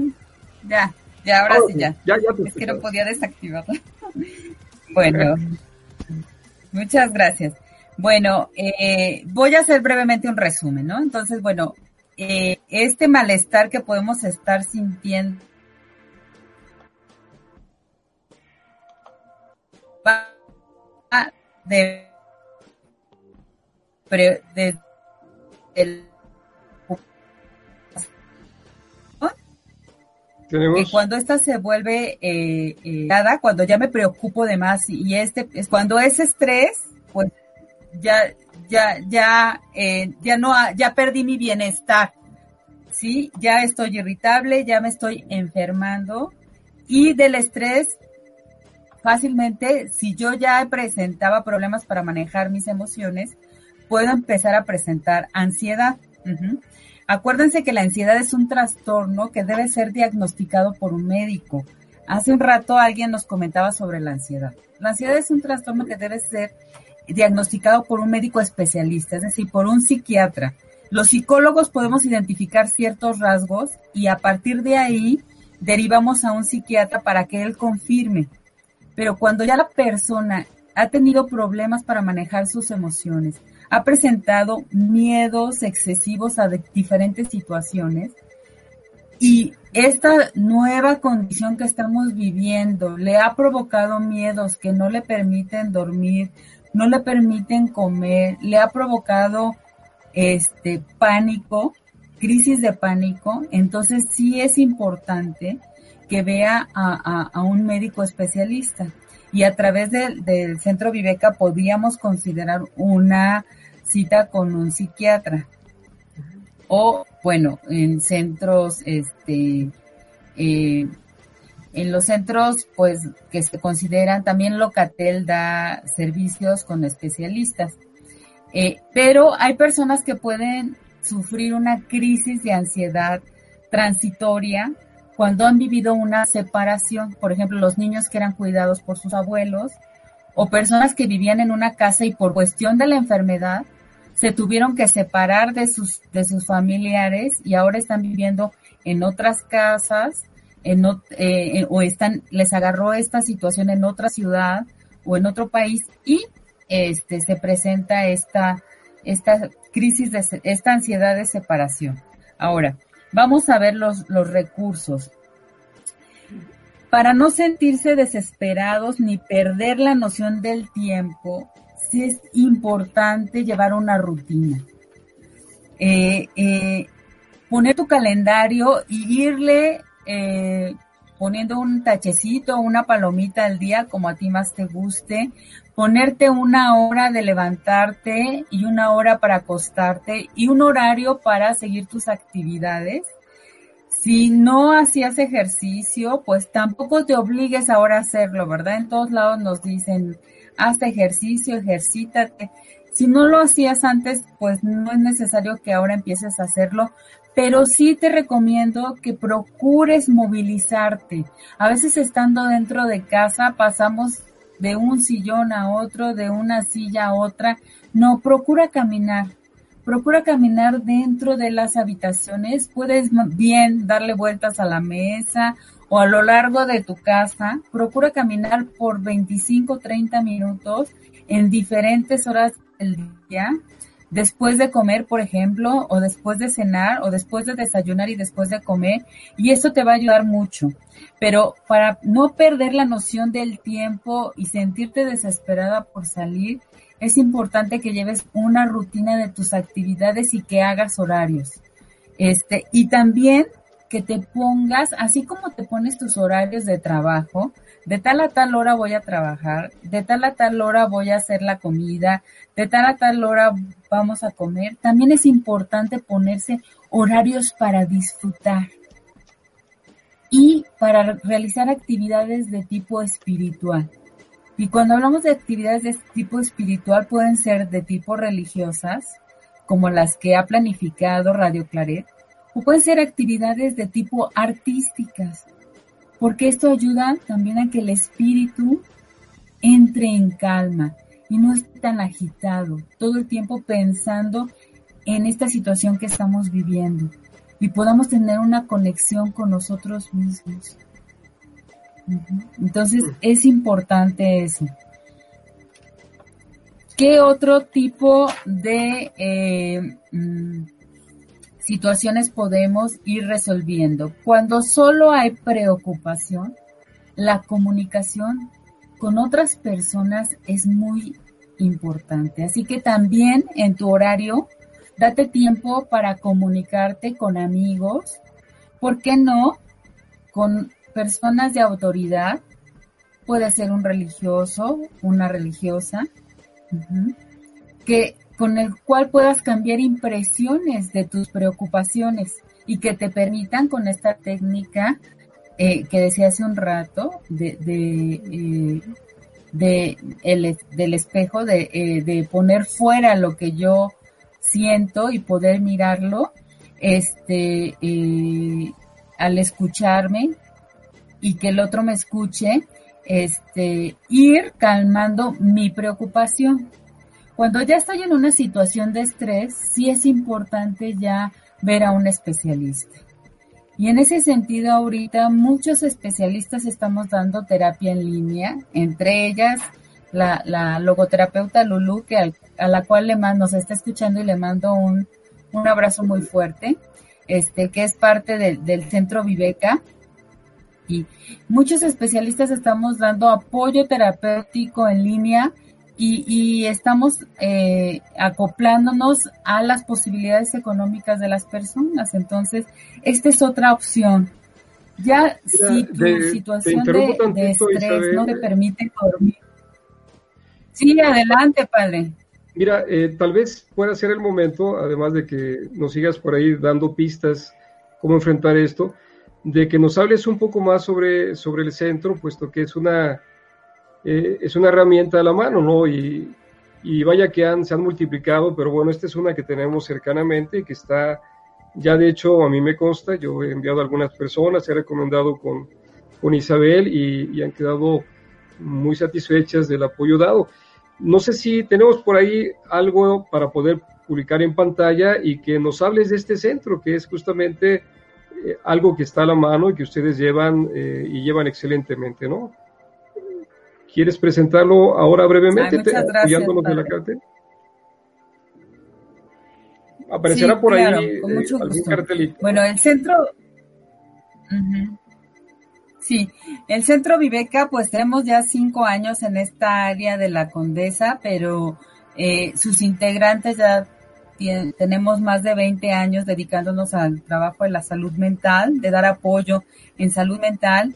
Ya, ya, ahora Ah, sí, ya. ya, ya te es que no podía desactivarlo. bueno, muchas gracias. Bueno, eh, voy a hacer brevemente un resumen, ¿no? Entonces, bueno, eh, este malestar que podemos estar sintiendo va de, pre- de- el- que cuando esta se vuelve eh, eh, dada, cuando ya me preocupo de más y, este es cuando es estrés, pues ya ya ya eh, ya no ya perdí mi bienestar, sí, ya estoy irritable, ya me estoy enfermando y del estrés fácilmente, si yo ya presentaba problemas para manejar mis emociones, puedo empezar a presentar ansiedad. Acuérdense que la ansiedad es un trastorno que debe ser diagnosticado por un médico. Hace un rato alguien nos comentaba sobre la ansiedad. La ansiedad es un trastorno que debe ser diagnosticado por un médico especialista, es decir, por un psiquiatra. Los psicólogos podemos identificar ciertos rasgos y a partir de ahí derivamos a un psiquiatra para que él confirme. Pero cuando ya la persona ha tenido problemas para manejar sus emociones, ha presentado miedos excesivos a diferentes situaciones y esta nueva condición que estamos viviendo le ha provocado miedos que no le permiten dormir, no le permiten comer, le ha provocado este pánico, crisis de pánico, entonces sí es importante que vea a, un médico especialista. Y a través del, centro Viveca podríamos considerar una cita con un psiquiatra. O, bueno, en centros, este, eh, en los centros, pues, que se consideran, también Locatel da servicios con especialistas. Eh, pero hay personas que pueden sufrir una crisis de ansiedad transitoria cuando han vivido una separación, por ejemplo, los niños que eran cuidados por sus abuelos, o personas que vivían en una casa y por cuestión de la enfermedad se tuvieron que separar de sus, de sus familiares y ahora están viviendo en otras casas en, eh, o están, les agarró esta situación en otra ciudad o en otro país y este, se presenta esta, esta crisis de, esta ansiedad de separación. Ahora, vamos a ver los, los recursos. Para no sentirse desesperados ni perder la noción del tiempo, sí es importante llevar una rutina. Eh, eh, poner tu calendario y irle eh, poniendo un tachecito, una palomita al día, como a ti más te guste, ponerte una hora de levantarte y una hora para acostarte y un horario para seguir tus actividades. Si no hacías ejercicio, pues tampoco te obligues ahora a hacerlo, ¿verdad? En todos lados nos dicen, haz ejercicio, ejercítate. Si no lo hacías antes, pues no es necesario que ahora empieces a hacerlo, pero sí te recomiendo que procures movilizarte. A veces estando dentro de casa pasamos de un sillón a otro, de una silla a otra. No, procura caminar. Procura caminar dentro de las habitaciones. Puedes bien darle vueltas a la mesa o a lo largo de tu casa, procura caminar por 25, 30 minutos en diferentes horas del día, después de comer, por ejemplo, o después de cenar, o después de desayunar y después de comer, y esto te va a ayudar mucho. Pero para no perder la noción del tiempo y sentirte desesperada por salir, es importante que lleves una rutina de tus actividades y que hagas horarios. Este, y también que te pongas, así como te pones tus horarios de trabajo, de tal a tal hora voy a trabajar, de tal a tal hora voy a hacer la comida, de tal a tal hora vamos a comer, también es importante ponerse horarios para disfrutar y para realizar actividades de tipo espiritual. Y cuando hablamos de actividades de tipo espiritual pueden ser de tipo religiosas, como las que ha planificado Radio Claret, o pueden ser actividades de tipo artísticas, porque esto ayuda también a que el espíritu entre en calma y no esté tan agitado, todo el tiempo pensando en esta situación que estamos viviendo y podamos tener una conexión con nosotros mismos. Entonces es importante eso. ¿Qué otro tipo de eh, mm, situaciones podemos ir resolviendo. Cuando solo hay preocupación, la comunicación con otras personas es muy importante. Así que también en tu horario, date tiempo para comunicarte con amigos, ¿por qué no? Con personas de autoridad, puede ser un religioso, una religiosa, que con el cual puedas cambiar impresiones de tus preocupaciones y que te permitan con esta técnica eh, que decía hace un rato de, de, eh, de el, del espejo, de, eh, de poner fuera lo que yo siento y poder mirarlo, este, al escucharme y que el otro me escuche, este, ir calmando mi preocupación. Cuando ya estoy en una situación de estrés, sí es importante ya ver a un especialista. Y en ese sentido, ahorita muchos especialistas estamos dando terapia en línea, entre ellas la, logoterapeuta Lulu, que al, a la cual le mando, nos está escuchando y le mando un, un abrazo muy fuerte, este, que es parte de, del Centro Viveca. Y muchos especialistas estamos dando apoyo terapéutico en línea y, y estamos eh, acoplándonos a las posibilidades económicas de las personas. Entonces, esta es otra opción. Ya Mira, si tu de- situación de, estrés Isabel. no te permite dormir. Sí, adelante, padre. Mira, eh, tal vez pueda ser el momento, además de que nos sigas por ahí dando pistas cómo enfrentar esto, de que nos hables un poco más sobre, sobre el centro, puesto que es una, eh, es una herramienta a la mano, ¿no? Y, y vaya que se han multiplicado, pero bueno, esta es una que tenemos cercanamente y que está, ya de hecho a mí me consta, yo he enviado a algunas personas, he recomendado con, con Isabel y, y han quedado muy satisfechas del apoyo dado. No sé si tenemos por ahí algo para poder publicar en pantalla y que nos hables de este centro, que es justamente eh, algo que está a la mano y que ustedes llevan eh, y llevan excelentemente, ¿no? ¿Quieres presentarlo ahora brevemente, Ay, gracias, apoyándonos de la padre. cartel? Aparecerá Sí, por claro, ahí con eh, algún gusto. cartelito. Bueno, el centro. Ujú. Sí, el centro Viveca, pues tenemos ya cinco años en esta área de la Condesa, pero eh, sus integrantes ya tenemos más de 20 años dedicándonos al trabajo de la salud mental, de dar apoyo en salud mental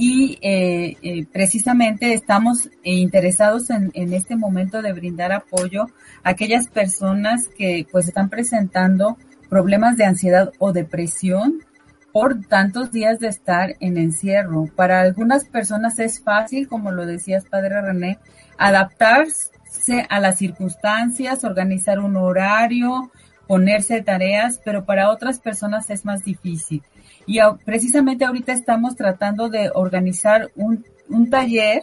y eh, eh, precisamente estamos eh, interesados en, en este momento de brindar apoyo a aquellas personas que pues están presentando problemas de ansiedad o depresión por tantos días de estar en encierro. Para algunas personas es fácil, como lo decías, padre René, adaptarse a las circunstancias, organizar un horario, ponerse tareas, pero para otras personas es más difícil. Y precisamente ahorita estamos tratando de organizar un, un taller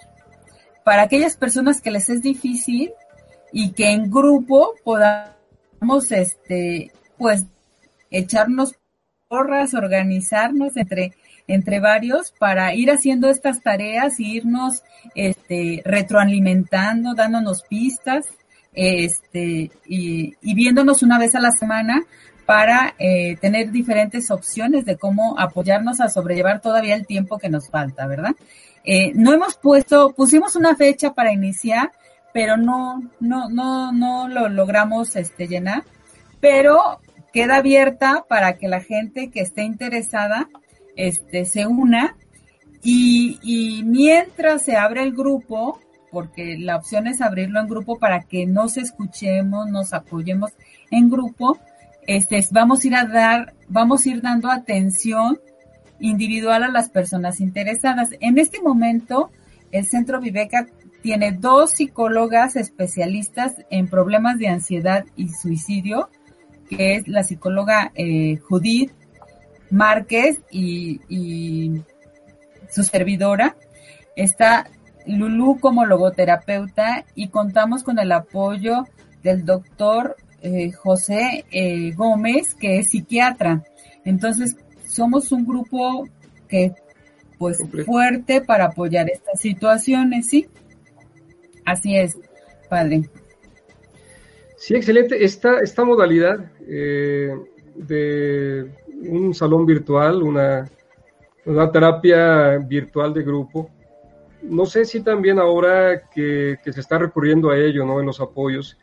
para aquellas personas que les es difícil y que en grupo podamos, este, pues, echarnos porras, organizarnos entre, entre varios para ir haciendo estas tareas y irnos, este, retroalimentando, dándonos pistas, este, y viéndonos una vez a la semana para eh, tener diferentes opciones de cómo apoyarnos a sobrellevar todavía el tiempo que nos falta, ¿verdad? Eh, no hemos puesto, pusimos una fecha para iniciar, pero no, no, no, no lo logramos este, llenar, pero queda abierta para que la gente que esté interesada este, se una y, y mientras se abre el grupo, porque la opción es abrirlo en grupo para que nos escuchemos, nos apoyemos en grupo, este, vamos a ir a dar, vamos a ir dando atención individual a las personas interesadas. En este momento, el Centro Viveca tiene dos psicólogas especialistas en problemas de ansiedad y suicidio, que es la psicóloga eh, Judith Márquez y, y su servidora. Está Lulú como logoterapeuta y contamos con el apoyo del doctor eh, José eh, Gómez, que es psiquiatra. Entonces, somos un grupo que, pues, fuerte para apoyar estas situaciones, ¿sí? Así es, padre. Sí, excelente. Esta, esta modalidad eh, de un salón virtual, una, una terapia virtual de grupo, no sé si también ahora que, que se está recurriendo a ello, ¿no? En los apoyos,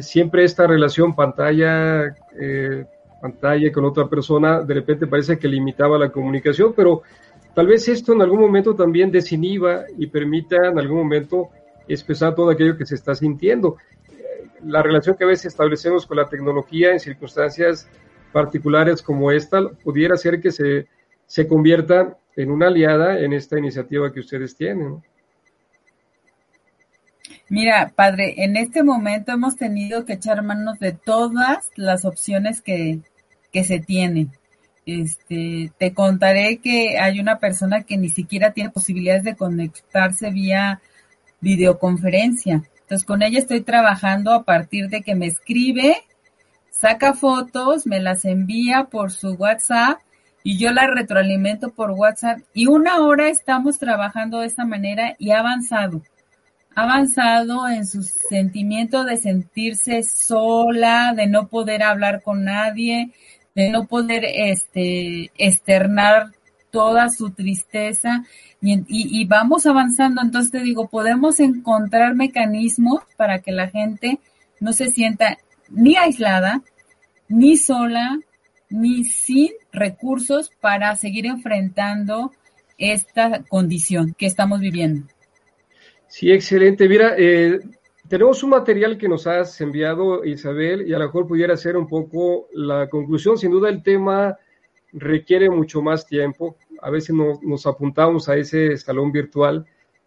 siempre esta relación pantalla, eh, pantalla con otra persona, de repente parece que limitaba la comunicación, pero tal vez esto en algún momento también desinhiba y permita en algún momento expresar todo aquello que se está sintiendo. La relación que a veces establecemos con la tecnología en circunstancias particulares como esta pudiera ser que se, se convierta en una aliada en esta iniciativa que ustedes tienen. Mira, padre, en este momento hemos tenido que echar manos de todas las opciones que, que se tienen. Este, te contaré que hay una persona que ni siquiera tiene posibilidades de conectarse vía videoconferencia. Entonces, con ella estoy trabajando a partir de que me escribe, saca fotos, me las envía por su WhatsApp y yo la retroalimento por WhatsApp. Y una hora estamos trabajando de esta manera y ha avanzado. Avanzado en su sentimiento de sentirse sola, de no poder hablar con nadie, de no poder este, externar toda su tristeza y, y, vamos avanzando. Entonces te digo, podemos encontrar mecanismos para que la gente no se sienta ni aislada, ni sola, ni sin recursos para seguir enfrentando esta condición que estamos viviendo. Sí, excelente. Mira, eh, tenemos un material que nos has enviado, Isabel, y a lo mejor pudiera ser un poco la conclusión. Sin duda el tema requiere mucho más tiempo. A veces nos apuntamos a ese salón virtual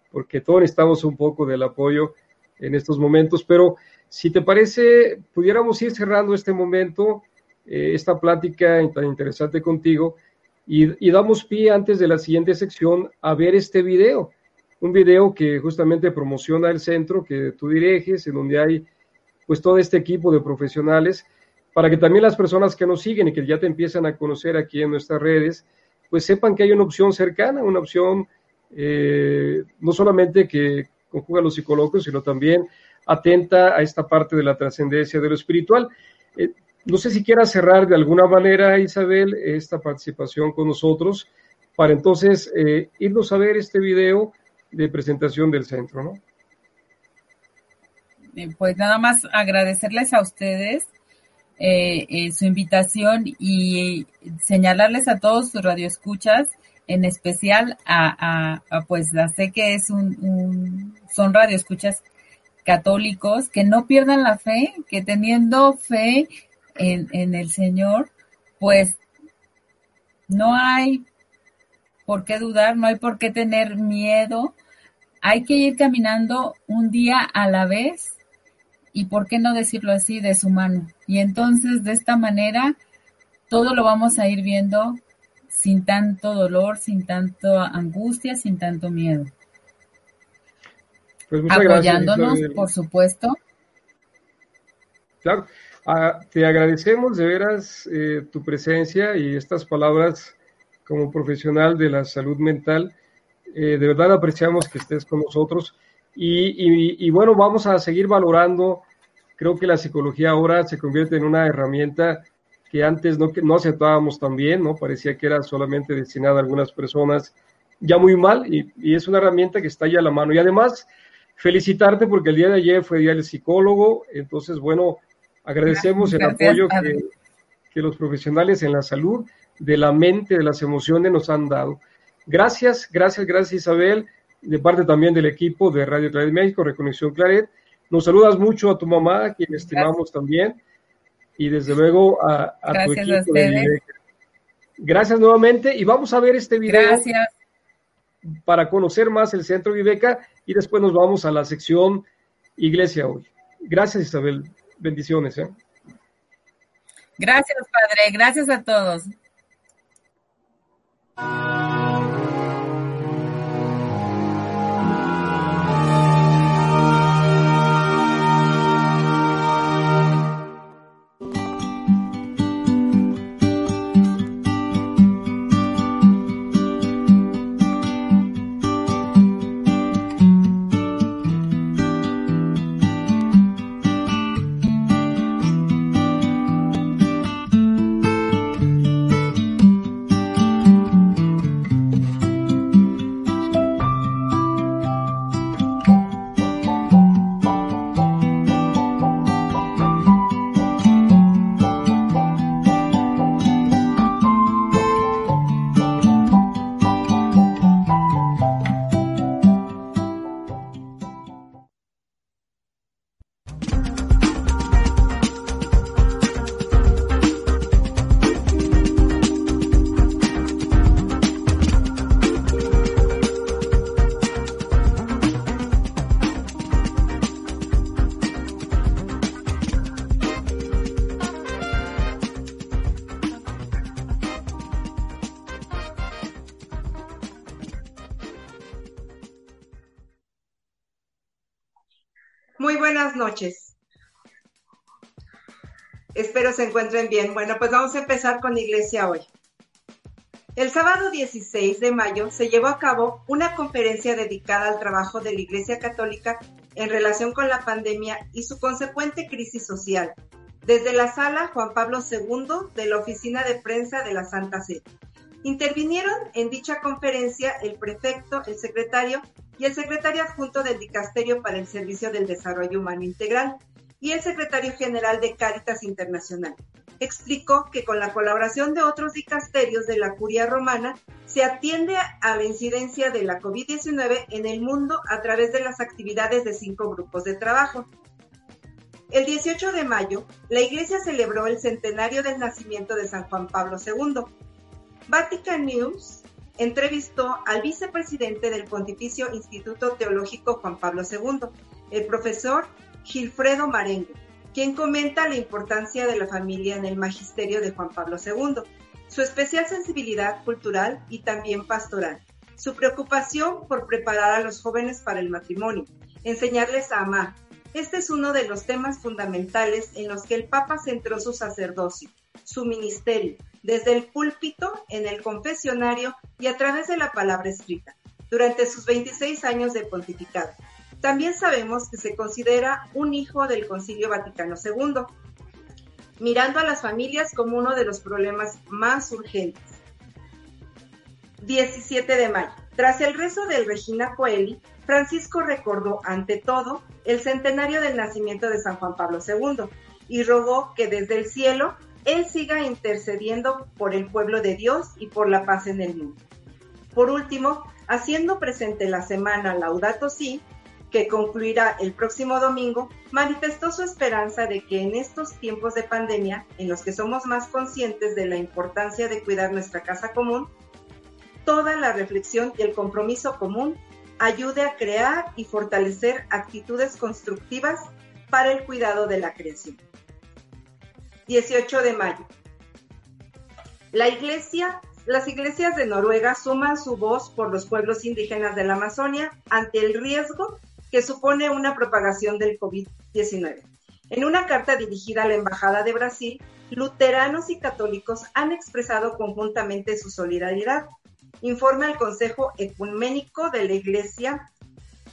porque todos necesitamos un poco del apoyo en estos momentos, pero si te parece, pudiéramos ir cerrando este momento, eh, esta plática tan interesante contigo, y damos pie antes de la siguiente sección a ver este video un video que justamente promociona el centro que tú diriges, en donde hay pues todo este equipo de profesionales, para que también las personas que nos siguen y que ya te empiezan a conocer aquí en nuestras redes, pues sepan que hay una opción cercana, una opción eh, no solamente que conjuga los psicólogos, sino también atenta a esta parte de la trascendencia de lo espiritual. Eh, no sé si quieras cerrar de alguna manera, Isabel, esta participación con nosotros, para entonces eh, irnos a ver este video de presentación del centro, ¿no? Pues nada más agradecerles a ustedes eh, eh, su invitación y señalarles a todos sus radioescuchas, en especial a, pues sé que es un, un, son radioescuchas católicos, que no pierdan la fe, que teniendo fe en, en el Señor, pues no hay por qué dudar, no hay por qué tener miedo. Hay que ir caminando un día a la vez y, ¿por qué no decirlo así?, de su mano. Y entonces, de esta manera, todo lo vamos a ir viendo sin tanto dolor, sin tanto angustia, sin tanto miedo. Pues Apoyándonos, por supuesto. Claro, ah, te agradecemos de veras eh, tu presencia y estas palabras como profesional de la salud mental. Eh, de verdad apreciamos que estés con nosotros y, bueno, vamos a seguir valorando. Creo que la psicología ahora se convierte en una herramienta que antes no, no aceptábamos tan bien, ¿no? Parecía que era solamente destinada a algunas personas ya muy mal y, es una herramienta que está ahí a la mano. Y además, felicitarte porque el día de ayer fue Día del Psicólogo, entonces, bueno, agradecemos el apoyo que, que los profesionales en la salud de la mente, de las emociones nos han dado. Gracias, gracias, gracias Isabel, de parte también del equipo de Radio Claret México, Reconexión Claret. Nos saludas mucho a tu mamá, a quien estimamos también, y desde luego a, tu equipo de Gracias nuevamente y vamos a ver este video gracias. para conocer más el Centro Viveca y después nos vamos a la sección Iglesia hoy. Gracias Isabel, bendiciones. ¿eh? Gracias Padre, gracias a todos. Muy noches. Espero se encuentren bien. Bueno, pues vamos a empezar con Iglesia hoy. El sábado 16 de mayo se llevó a cabo una conferencia dedicada al trabajo de la Iglesia Católica en relación con la pandemia y su consecuente crisis social, desde la sala Juan Pablo II de la Oficina de Prensa de la Santa Sede. Intervinieron en dicha conferencia el prefecto, el secretario y el secretario adjunto del Dicasterio para el Servicio del Desarrollo Humano Integral y el secretario general de Cáritas Internacional. Explicó que con la colaboración de otros dicasterios de la curia romana se atiende a la incidencia de la COVID-19 en el mundo a través de las actividades de cinco grupos de trabajo. El 18 de mayo, la Iglesia celebró el centenario del nacimiento de San Juan Pablo II. Vatican News entrevistó al vicepresidente del Pontificio Instituto Teológico Juan Pablo II, el profesor Gilfredo Marengo, quien comenta la importancia de la familia en el magisterio de Juan Pablo II, su especial sensibilidad cultural y también pastoral, su preocupación por preparar a los jóvenes para el matrimonio, enseñarles a amar. Este es uno de los temas fundamentales en los que el Papa centró su sacerdocio, su ministerio, desde el púlpito, en el confesionario y a través de la palabra escrita, durante sus 26 años de pontificado. También sabemos que se considera un hijo del Concilio Vaticano II, mirando a las familias como uno de los problemas más urgentes. 17 de mayo. Tras el rezo del Regina Coeli, Francisco recordó ante todo el centenario del nacimiento de San Juan Pablo II y rogó que desde el cielo él siga intercediendo por el pueblo de Dios y por la paz en el mundo. Por último, haciendo presente la semana Laudato Si, que concluirá el próximo domingo, manifestó su esperanza de que en estos tiempos de pandemia, en los que somos más conscientes de la importancia de cuidar nuestra casa común, toda la reflexión y el compromiso común ayude a crear y fortalecer actitudes constructivas para el cuidado de la creación. 18 de mayo. La iglesia, las iglesias de Noruega suman su voz por los pueblos indígenas de la Amazonia ante el riesgo que supone una propagación del COVID-19. En una carta dirigida a la Embajada de Brasil, luteranos y católicos han expresado conjuntamente su solidaridad. Informa el Consejo Ecuménico de la Iglesia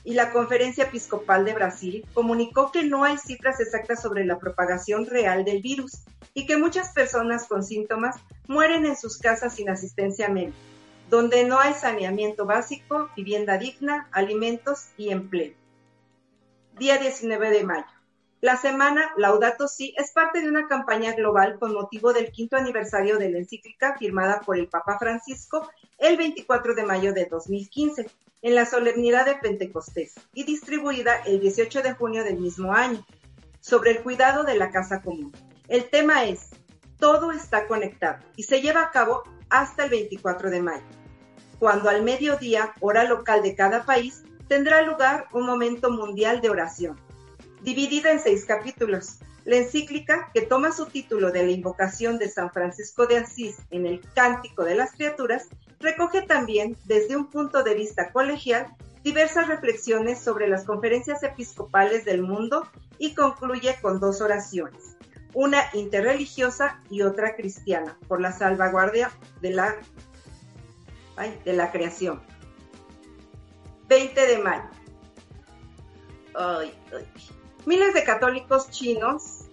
y la Conferencia Episcopal de Brasil comunicó que no hay cifras exactas sobre la propagación real del virus y que muchas personas con síntomas mueren en sus casas sin asistencia médica, donde no hay saneamiento básico, vivienda digna, alimentos y empleo. Día 19 de mayo. La semana Laudato Si es parte de una campaña global con motivo del quinto aniversario de la encíclica firmada por el Papa Francisco el 24 de mayo de 2015 en la solemnidad de Pentecostés y distribuida el 18 de junio del mismo año, sobre el cuidado de la casa común. El tema es, todo está conectado y se lleva a cabo hasta el 24 de mayo, cuando al mediodía, hora local de cada país, tendrá lugar un momento mundial de oración, dividida en seis capítulos. La encíclica, que toma su título de la invocación de San Francisco de Asís en el Cántico de las Criaturas, recoge también, desde un punto de vista colegial, diversas reflexiones sobre las conferencias episcopales del mundo y concluye con dos oraciones, una interreligiosa y otra cristiana, por la salvaguardia de la, de la creación. 20 de mayo. Miles de católicos chinos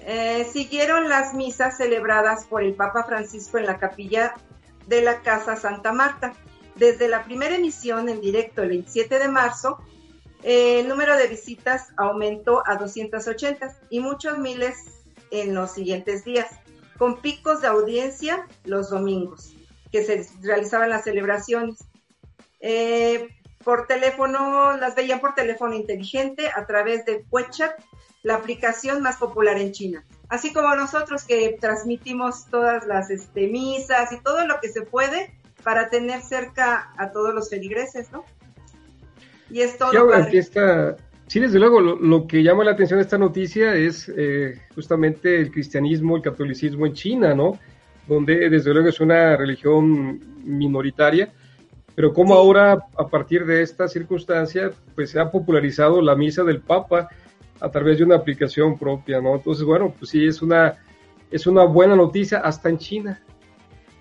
eh, siguieron las misas celebradas por el Papa Francisco en la capilla de la Casa Santa Marta. Desde la primera emisión en directo el 27 de marzo, eh, el número de visitas aumentó a 280 y muchos miles en los siguientes días, con picos de audiencia los domingos, que se realizaban las celebraciones. Eh, por teléfono, las veían por teléfono inteligente a través de WeChat, la aplicación más popular en China así como nosotros que transmitimos todas las este, misas y todo lo que se puede para tener cerca a todos los feligreses, ¿no? Y es todo. Sí, desde luego, lo, que llama la atención de esta noticia es eh, justamente el cristianismo, el catolicismo en China, ¿no? Donde desde luego es una religión minoritaria, Pero como ahora, a partir de esta circunstancia, pues se ha popularizado la misa del Papa a través de una aplicación propia, ¿no? Entonces, bueno, pues sí, es una, es una buena noticia hasta en China.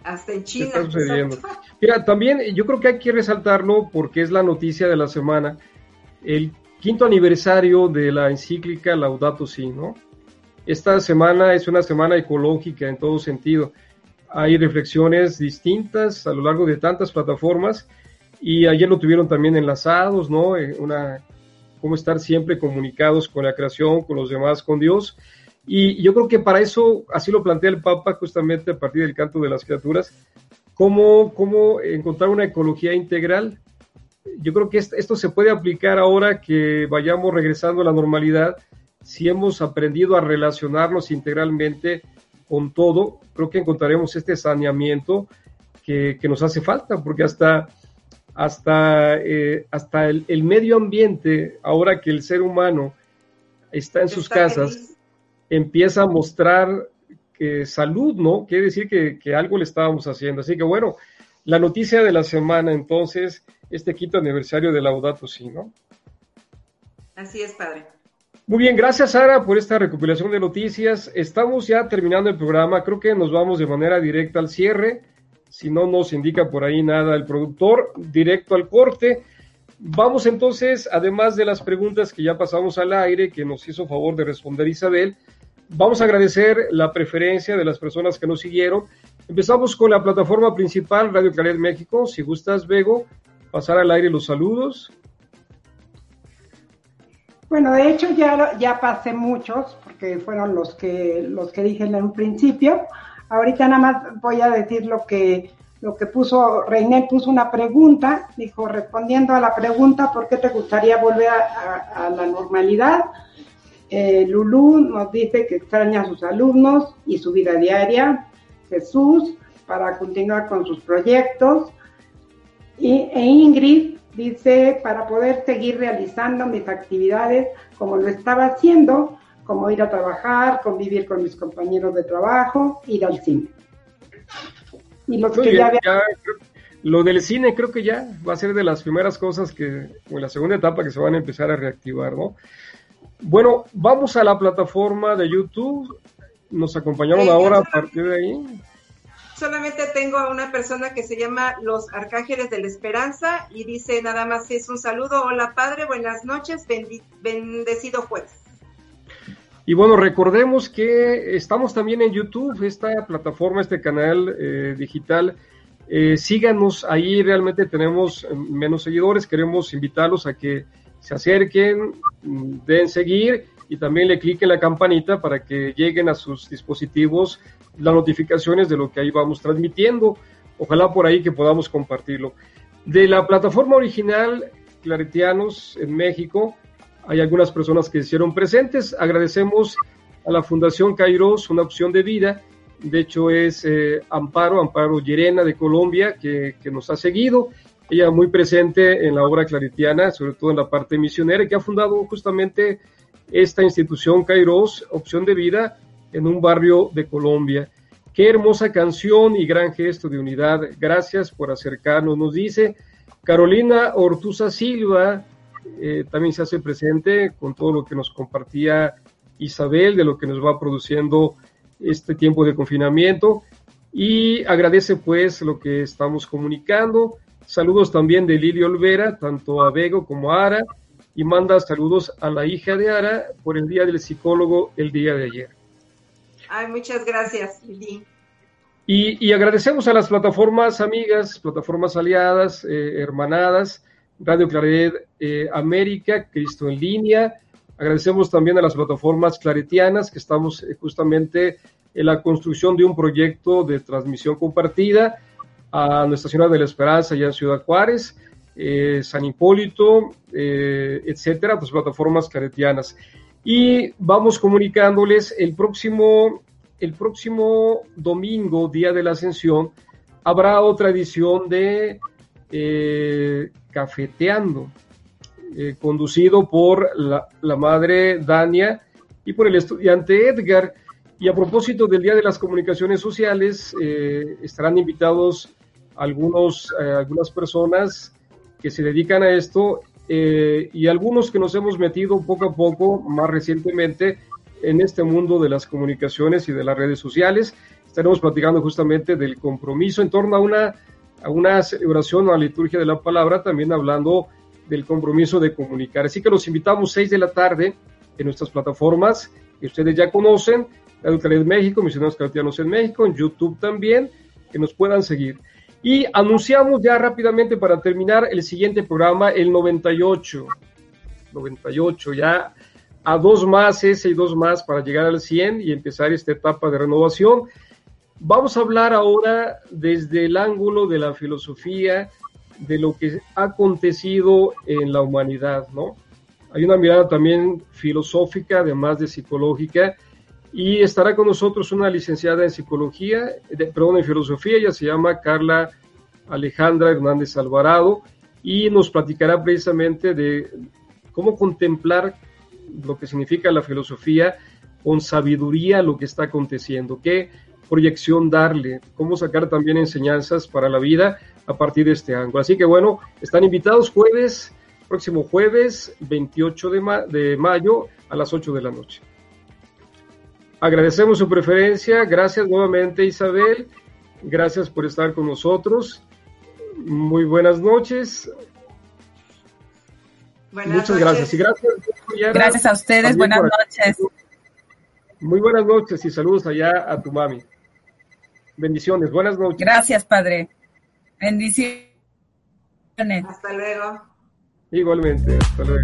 Hasta en China. Está sucediendo. Mira, también yo creo que hay que resaltarlo porque es la noticia de la semana, el quinto aniversario de la encíclica Laudato Si, ¿no? Esta semana es una semana ecológica en todo sentido. Hay reflexiones distintas a lo largo de tantas plataformas y ayer lo tuvieron también enlazados, ¿no? Eh, una, cómo estar siempre comunicados con la creación, con los demás, con Dios. Y yo creo que para eso, así lo plantea el Papa justamente a partir del canto de las criaturas, cómo, cómo encontrar una ecología integral. Yo creo que esto se puede aplicar ahora que vayamos regresando a la normalidad, si hemos aprendido a relacionarnos integralmente con todo, creo que encontraremos este saneamiento que, nos hace falta, porque hasta, hasta, eh, hasta el, medio ambiente, ahora que el ser humano está en sus casas, empieza a mostrar que salud, ¿no? Quiere decir que, que algo le estábamos haciendo. Así que bueno, la noticia de la semana, entonces, este quinto aniversario de Laudato Si, ¿no? Así es, padre. Muy bien, gracias Sara por esta recopilación de noticias. Estamos ya terminando el programa, creo que nos vamos de manera directa al cierre, si no nos indica por ahí nada el productor, directo al corte. Vamos entonces, además de las preguntas que ya pasamos al aire, que nos hizo favor de responder Isabel, vamos a agradecer la preferencia de las personas que nos siguieron. Empezamos con la plataforma principal, Radio Claret México. Si gustas, Bego, pasar al aire los saludos. Bueno, de hecho ya, ya pasé muchos, porque fueron los que, los que dije en un principio. Ahorita nada más voy a decir lo que, lo que puso, Reiner puso una pregunta, dijo, respondiendo a la pregunta, ¿por qué te gustaría volver a, la normalidad? Eh, Lulú nos dice que extraña a sus alumnos y su vida diaria. Jesús, para continuar con sus proyectos. Y, e Ingrid Dice, para poder seguir realizando mis actividades como lo estaba haciendo, como ir a trabajar, convivir con mis compañeros de trabajo, ir al cine. Y lo que ya, lo del cine creo que ya va a ser de las primeras cosas que, o en la segunda etapa que se van a empezar a reactivar, ¿no? Bueno, vamos a la plataforma de YouTube. Nos acompañaron ahora a partir de ahí solamente tengo a una persona que se llama Los Arcángeles de la Esperanza y dice nada más es un saludo, hola padre, buenas noches, bendecido jueves. Y bueno, recordemos que estamos también en YouTube, esta plataforma, este canal eh, digital. Eh, síganos ahí, realmente tenemos menos seguidores, queremos invitarlos a que se acerquen, den seguir y también le cliquen la campanita para que lleguen a sus dispositivos las notificaciones de lo que ahí vamos transmitiendo. Ojalá por ahí que podamos compartirlo. De la plataforma original, Claretianos en México, hay algunas personas que se hicieron presentes. Agradecemos a la Fundación Kairos, una opción de vida. De hecho, es eh, Amparo, Amparo Llerena de Colombia, que, que, nos ha seguido. Ella muy presente en la obra claretiana, sobre todo en la parte misionera, que ha fundado justamente esta institución Kairos, opción de vida, en un barrio de Colombia. Qué hermosa canción y gran gesto de unidad. Gracias por acercarnos. Nos dice Carolina Ortuza Silva, eh, también se hace presente con todo lo que nos compartía Isabel, de lo que nos va produciendo este tiempo de confinamiento. Y agradece pues lo que estamos comunicando. Saludos también de Lili Olvera, tanto a Bego como a Ara. Y manda saludos a la hija de Ara por el Día del Psicólogo el día de ayer. Ay, muchas gracias, Lili. Y, agradecemos a las plataformas amigas, plataformas aliadas, eh, hermanadas, Radio Claret eh, América, Cristo en línea. Agradecemos también a las plataformas claretianas que estamos eh, justamente en la construcción de un proyecto de transmisión compartida a Nuestra Señora de la Esperanza allá en Ciudad Juárez, San Hipólito, etcétera, pues plataformas claretianas y vamos comunicándoles el próximo, el próximo domingo, día de la ascensión, habrá otra edición de eh, Cafeteando, eh, conducido por la, madre Dania y por el estudiante Edgar. Y a propósito del Día de las Comunicaciones Sociales, eh, estarán invitados algunos, eh, algunas personas que se dedican a esto y algunos que nos hemos metido poco a poco, más recientemente, en este mundo de las comunicaciones y de las redes sociales. Estaremos platicando justamente del compromiso en torno a una, a una celebración a la liturgia de la palabra, también hablando del compromiso de comunicar. Así que los invitamos seis de la tarde en nuestras plataformas que ustedes ya conocen, Educared México, Misioneros Cristianos en México, en YouTube también, que nos puedan seguir. Y anunciamos ya rápidamente para terminar el siguiente programa, el 98. 98, ya a dos más, ese y dos más para llegar al 100 y empezar esta etapa de renovación. Vamos a hablar ahora desde el ángulo de la filosofía, de lo que ha acontecido en la humanidad, ¿no? Hay una mirada también filosófica, además de psicológica, y estará con nosotros una licenciada en psicología, perdón, en filosofía, ella se llama Carla Alejandra Hernández Alvarado, y nos platicará precisamente de cómo contemplar lo que significa la filosofía con sabiduría lo que está aconteciendo, qué proyección darle, cómo sacar también enseñanzas para la vida a partir de este ángulo. Así que bueno, están invitados jueves, próximo jueves 28 de, de mayo a las 8 de la noche. Agradecemos su preferencia, gracias nuevamente Isabel, gracias por estar con nosotros. Muy buenas noches. Muchas gracias. Y gracias, gracias a ustedes. Buenas noches. Muy buenas noches y saludos allá a tu mami. Bendiciones. Buenas noches. Gracias, Padre. Bendiciones. Hasta luego. Igualmente. Hasta luego.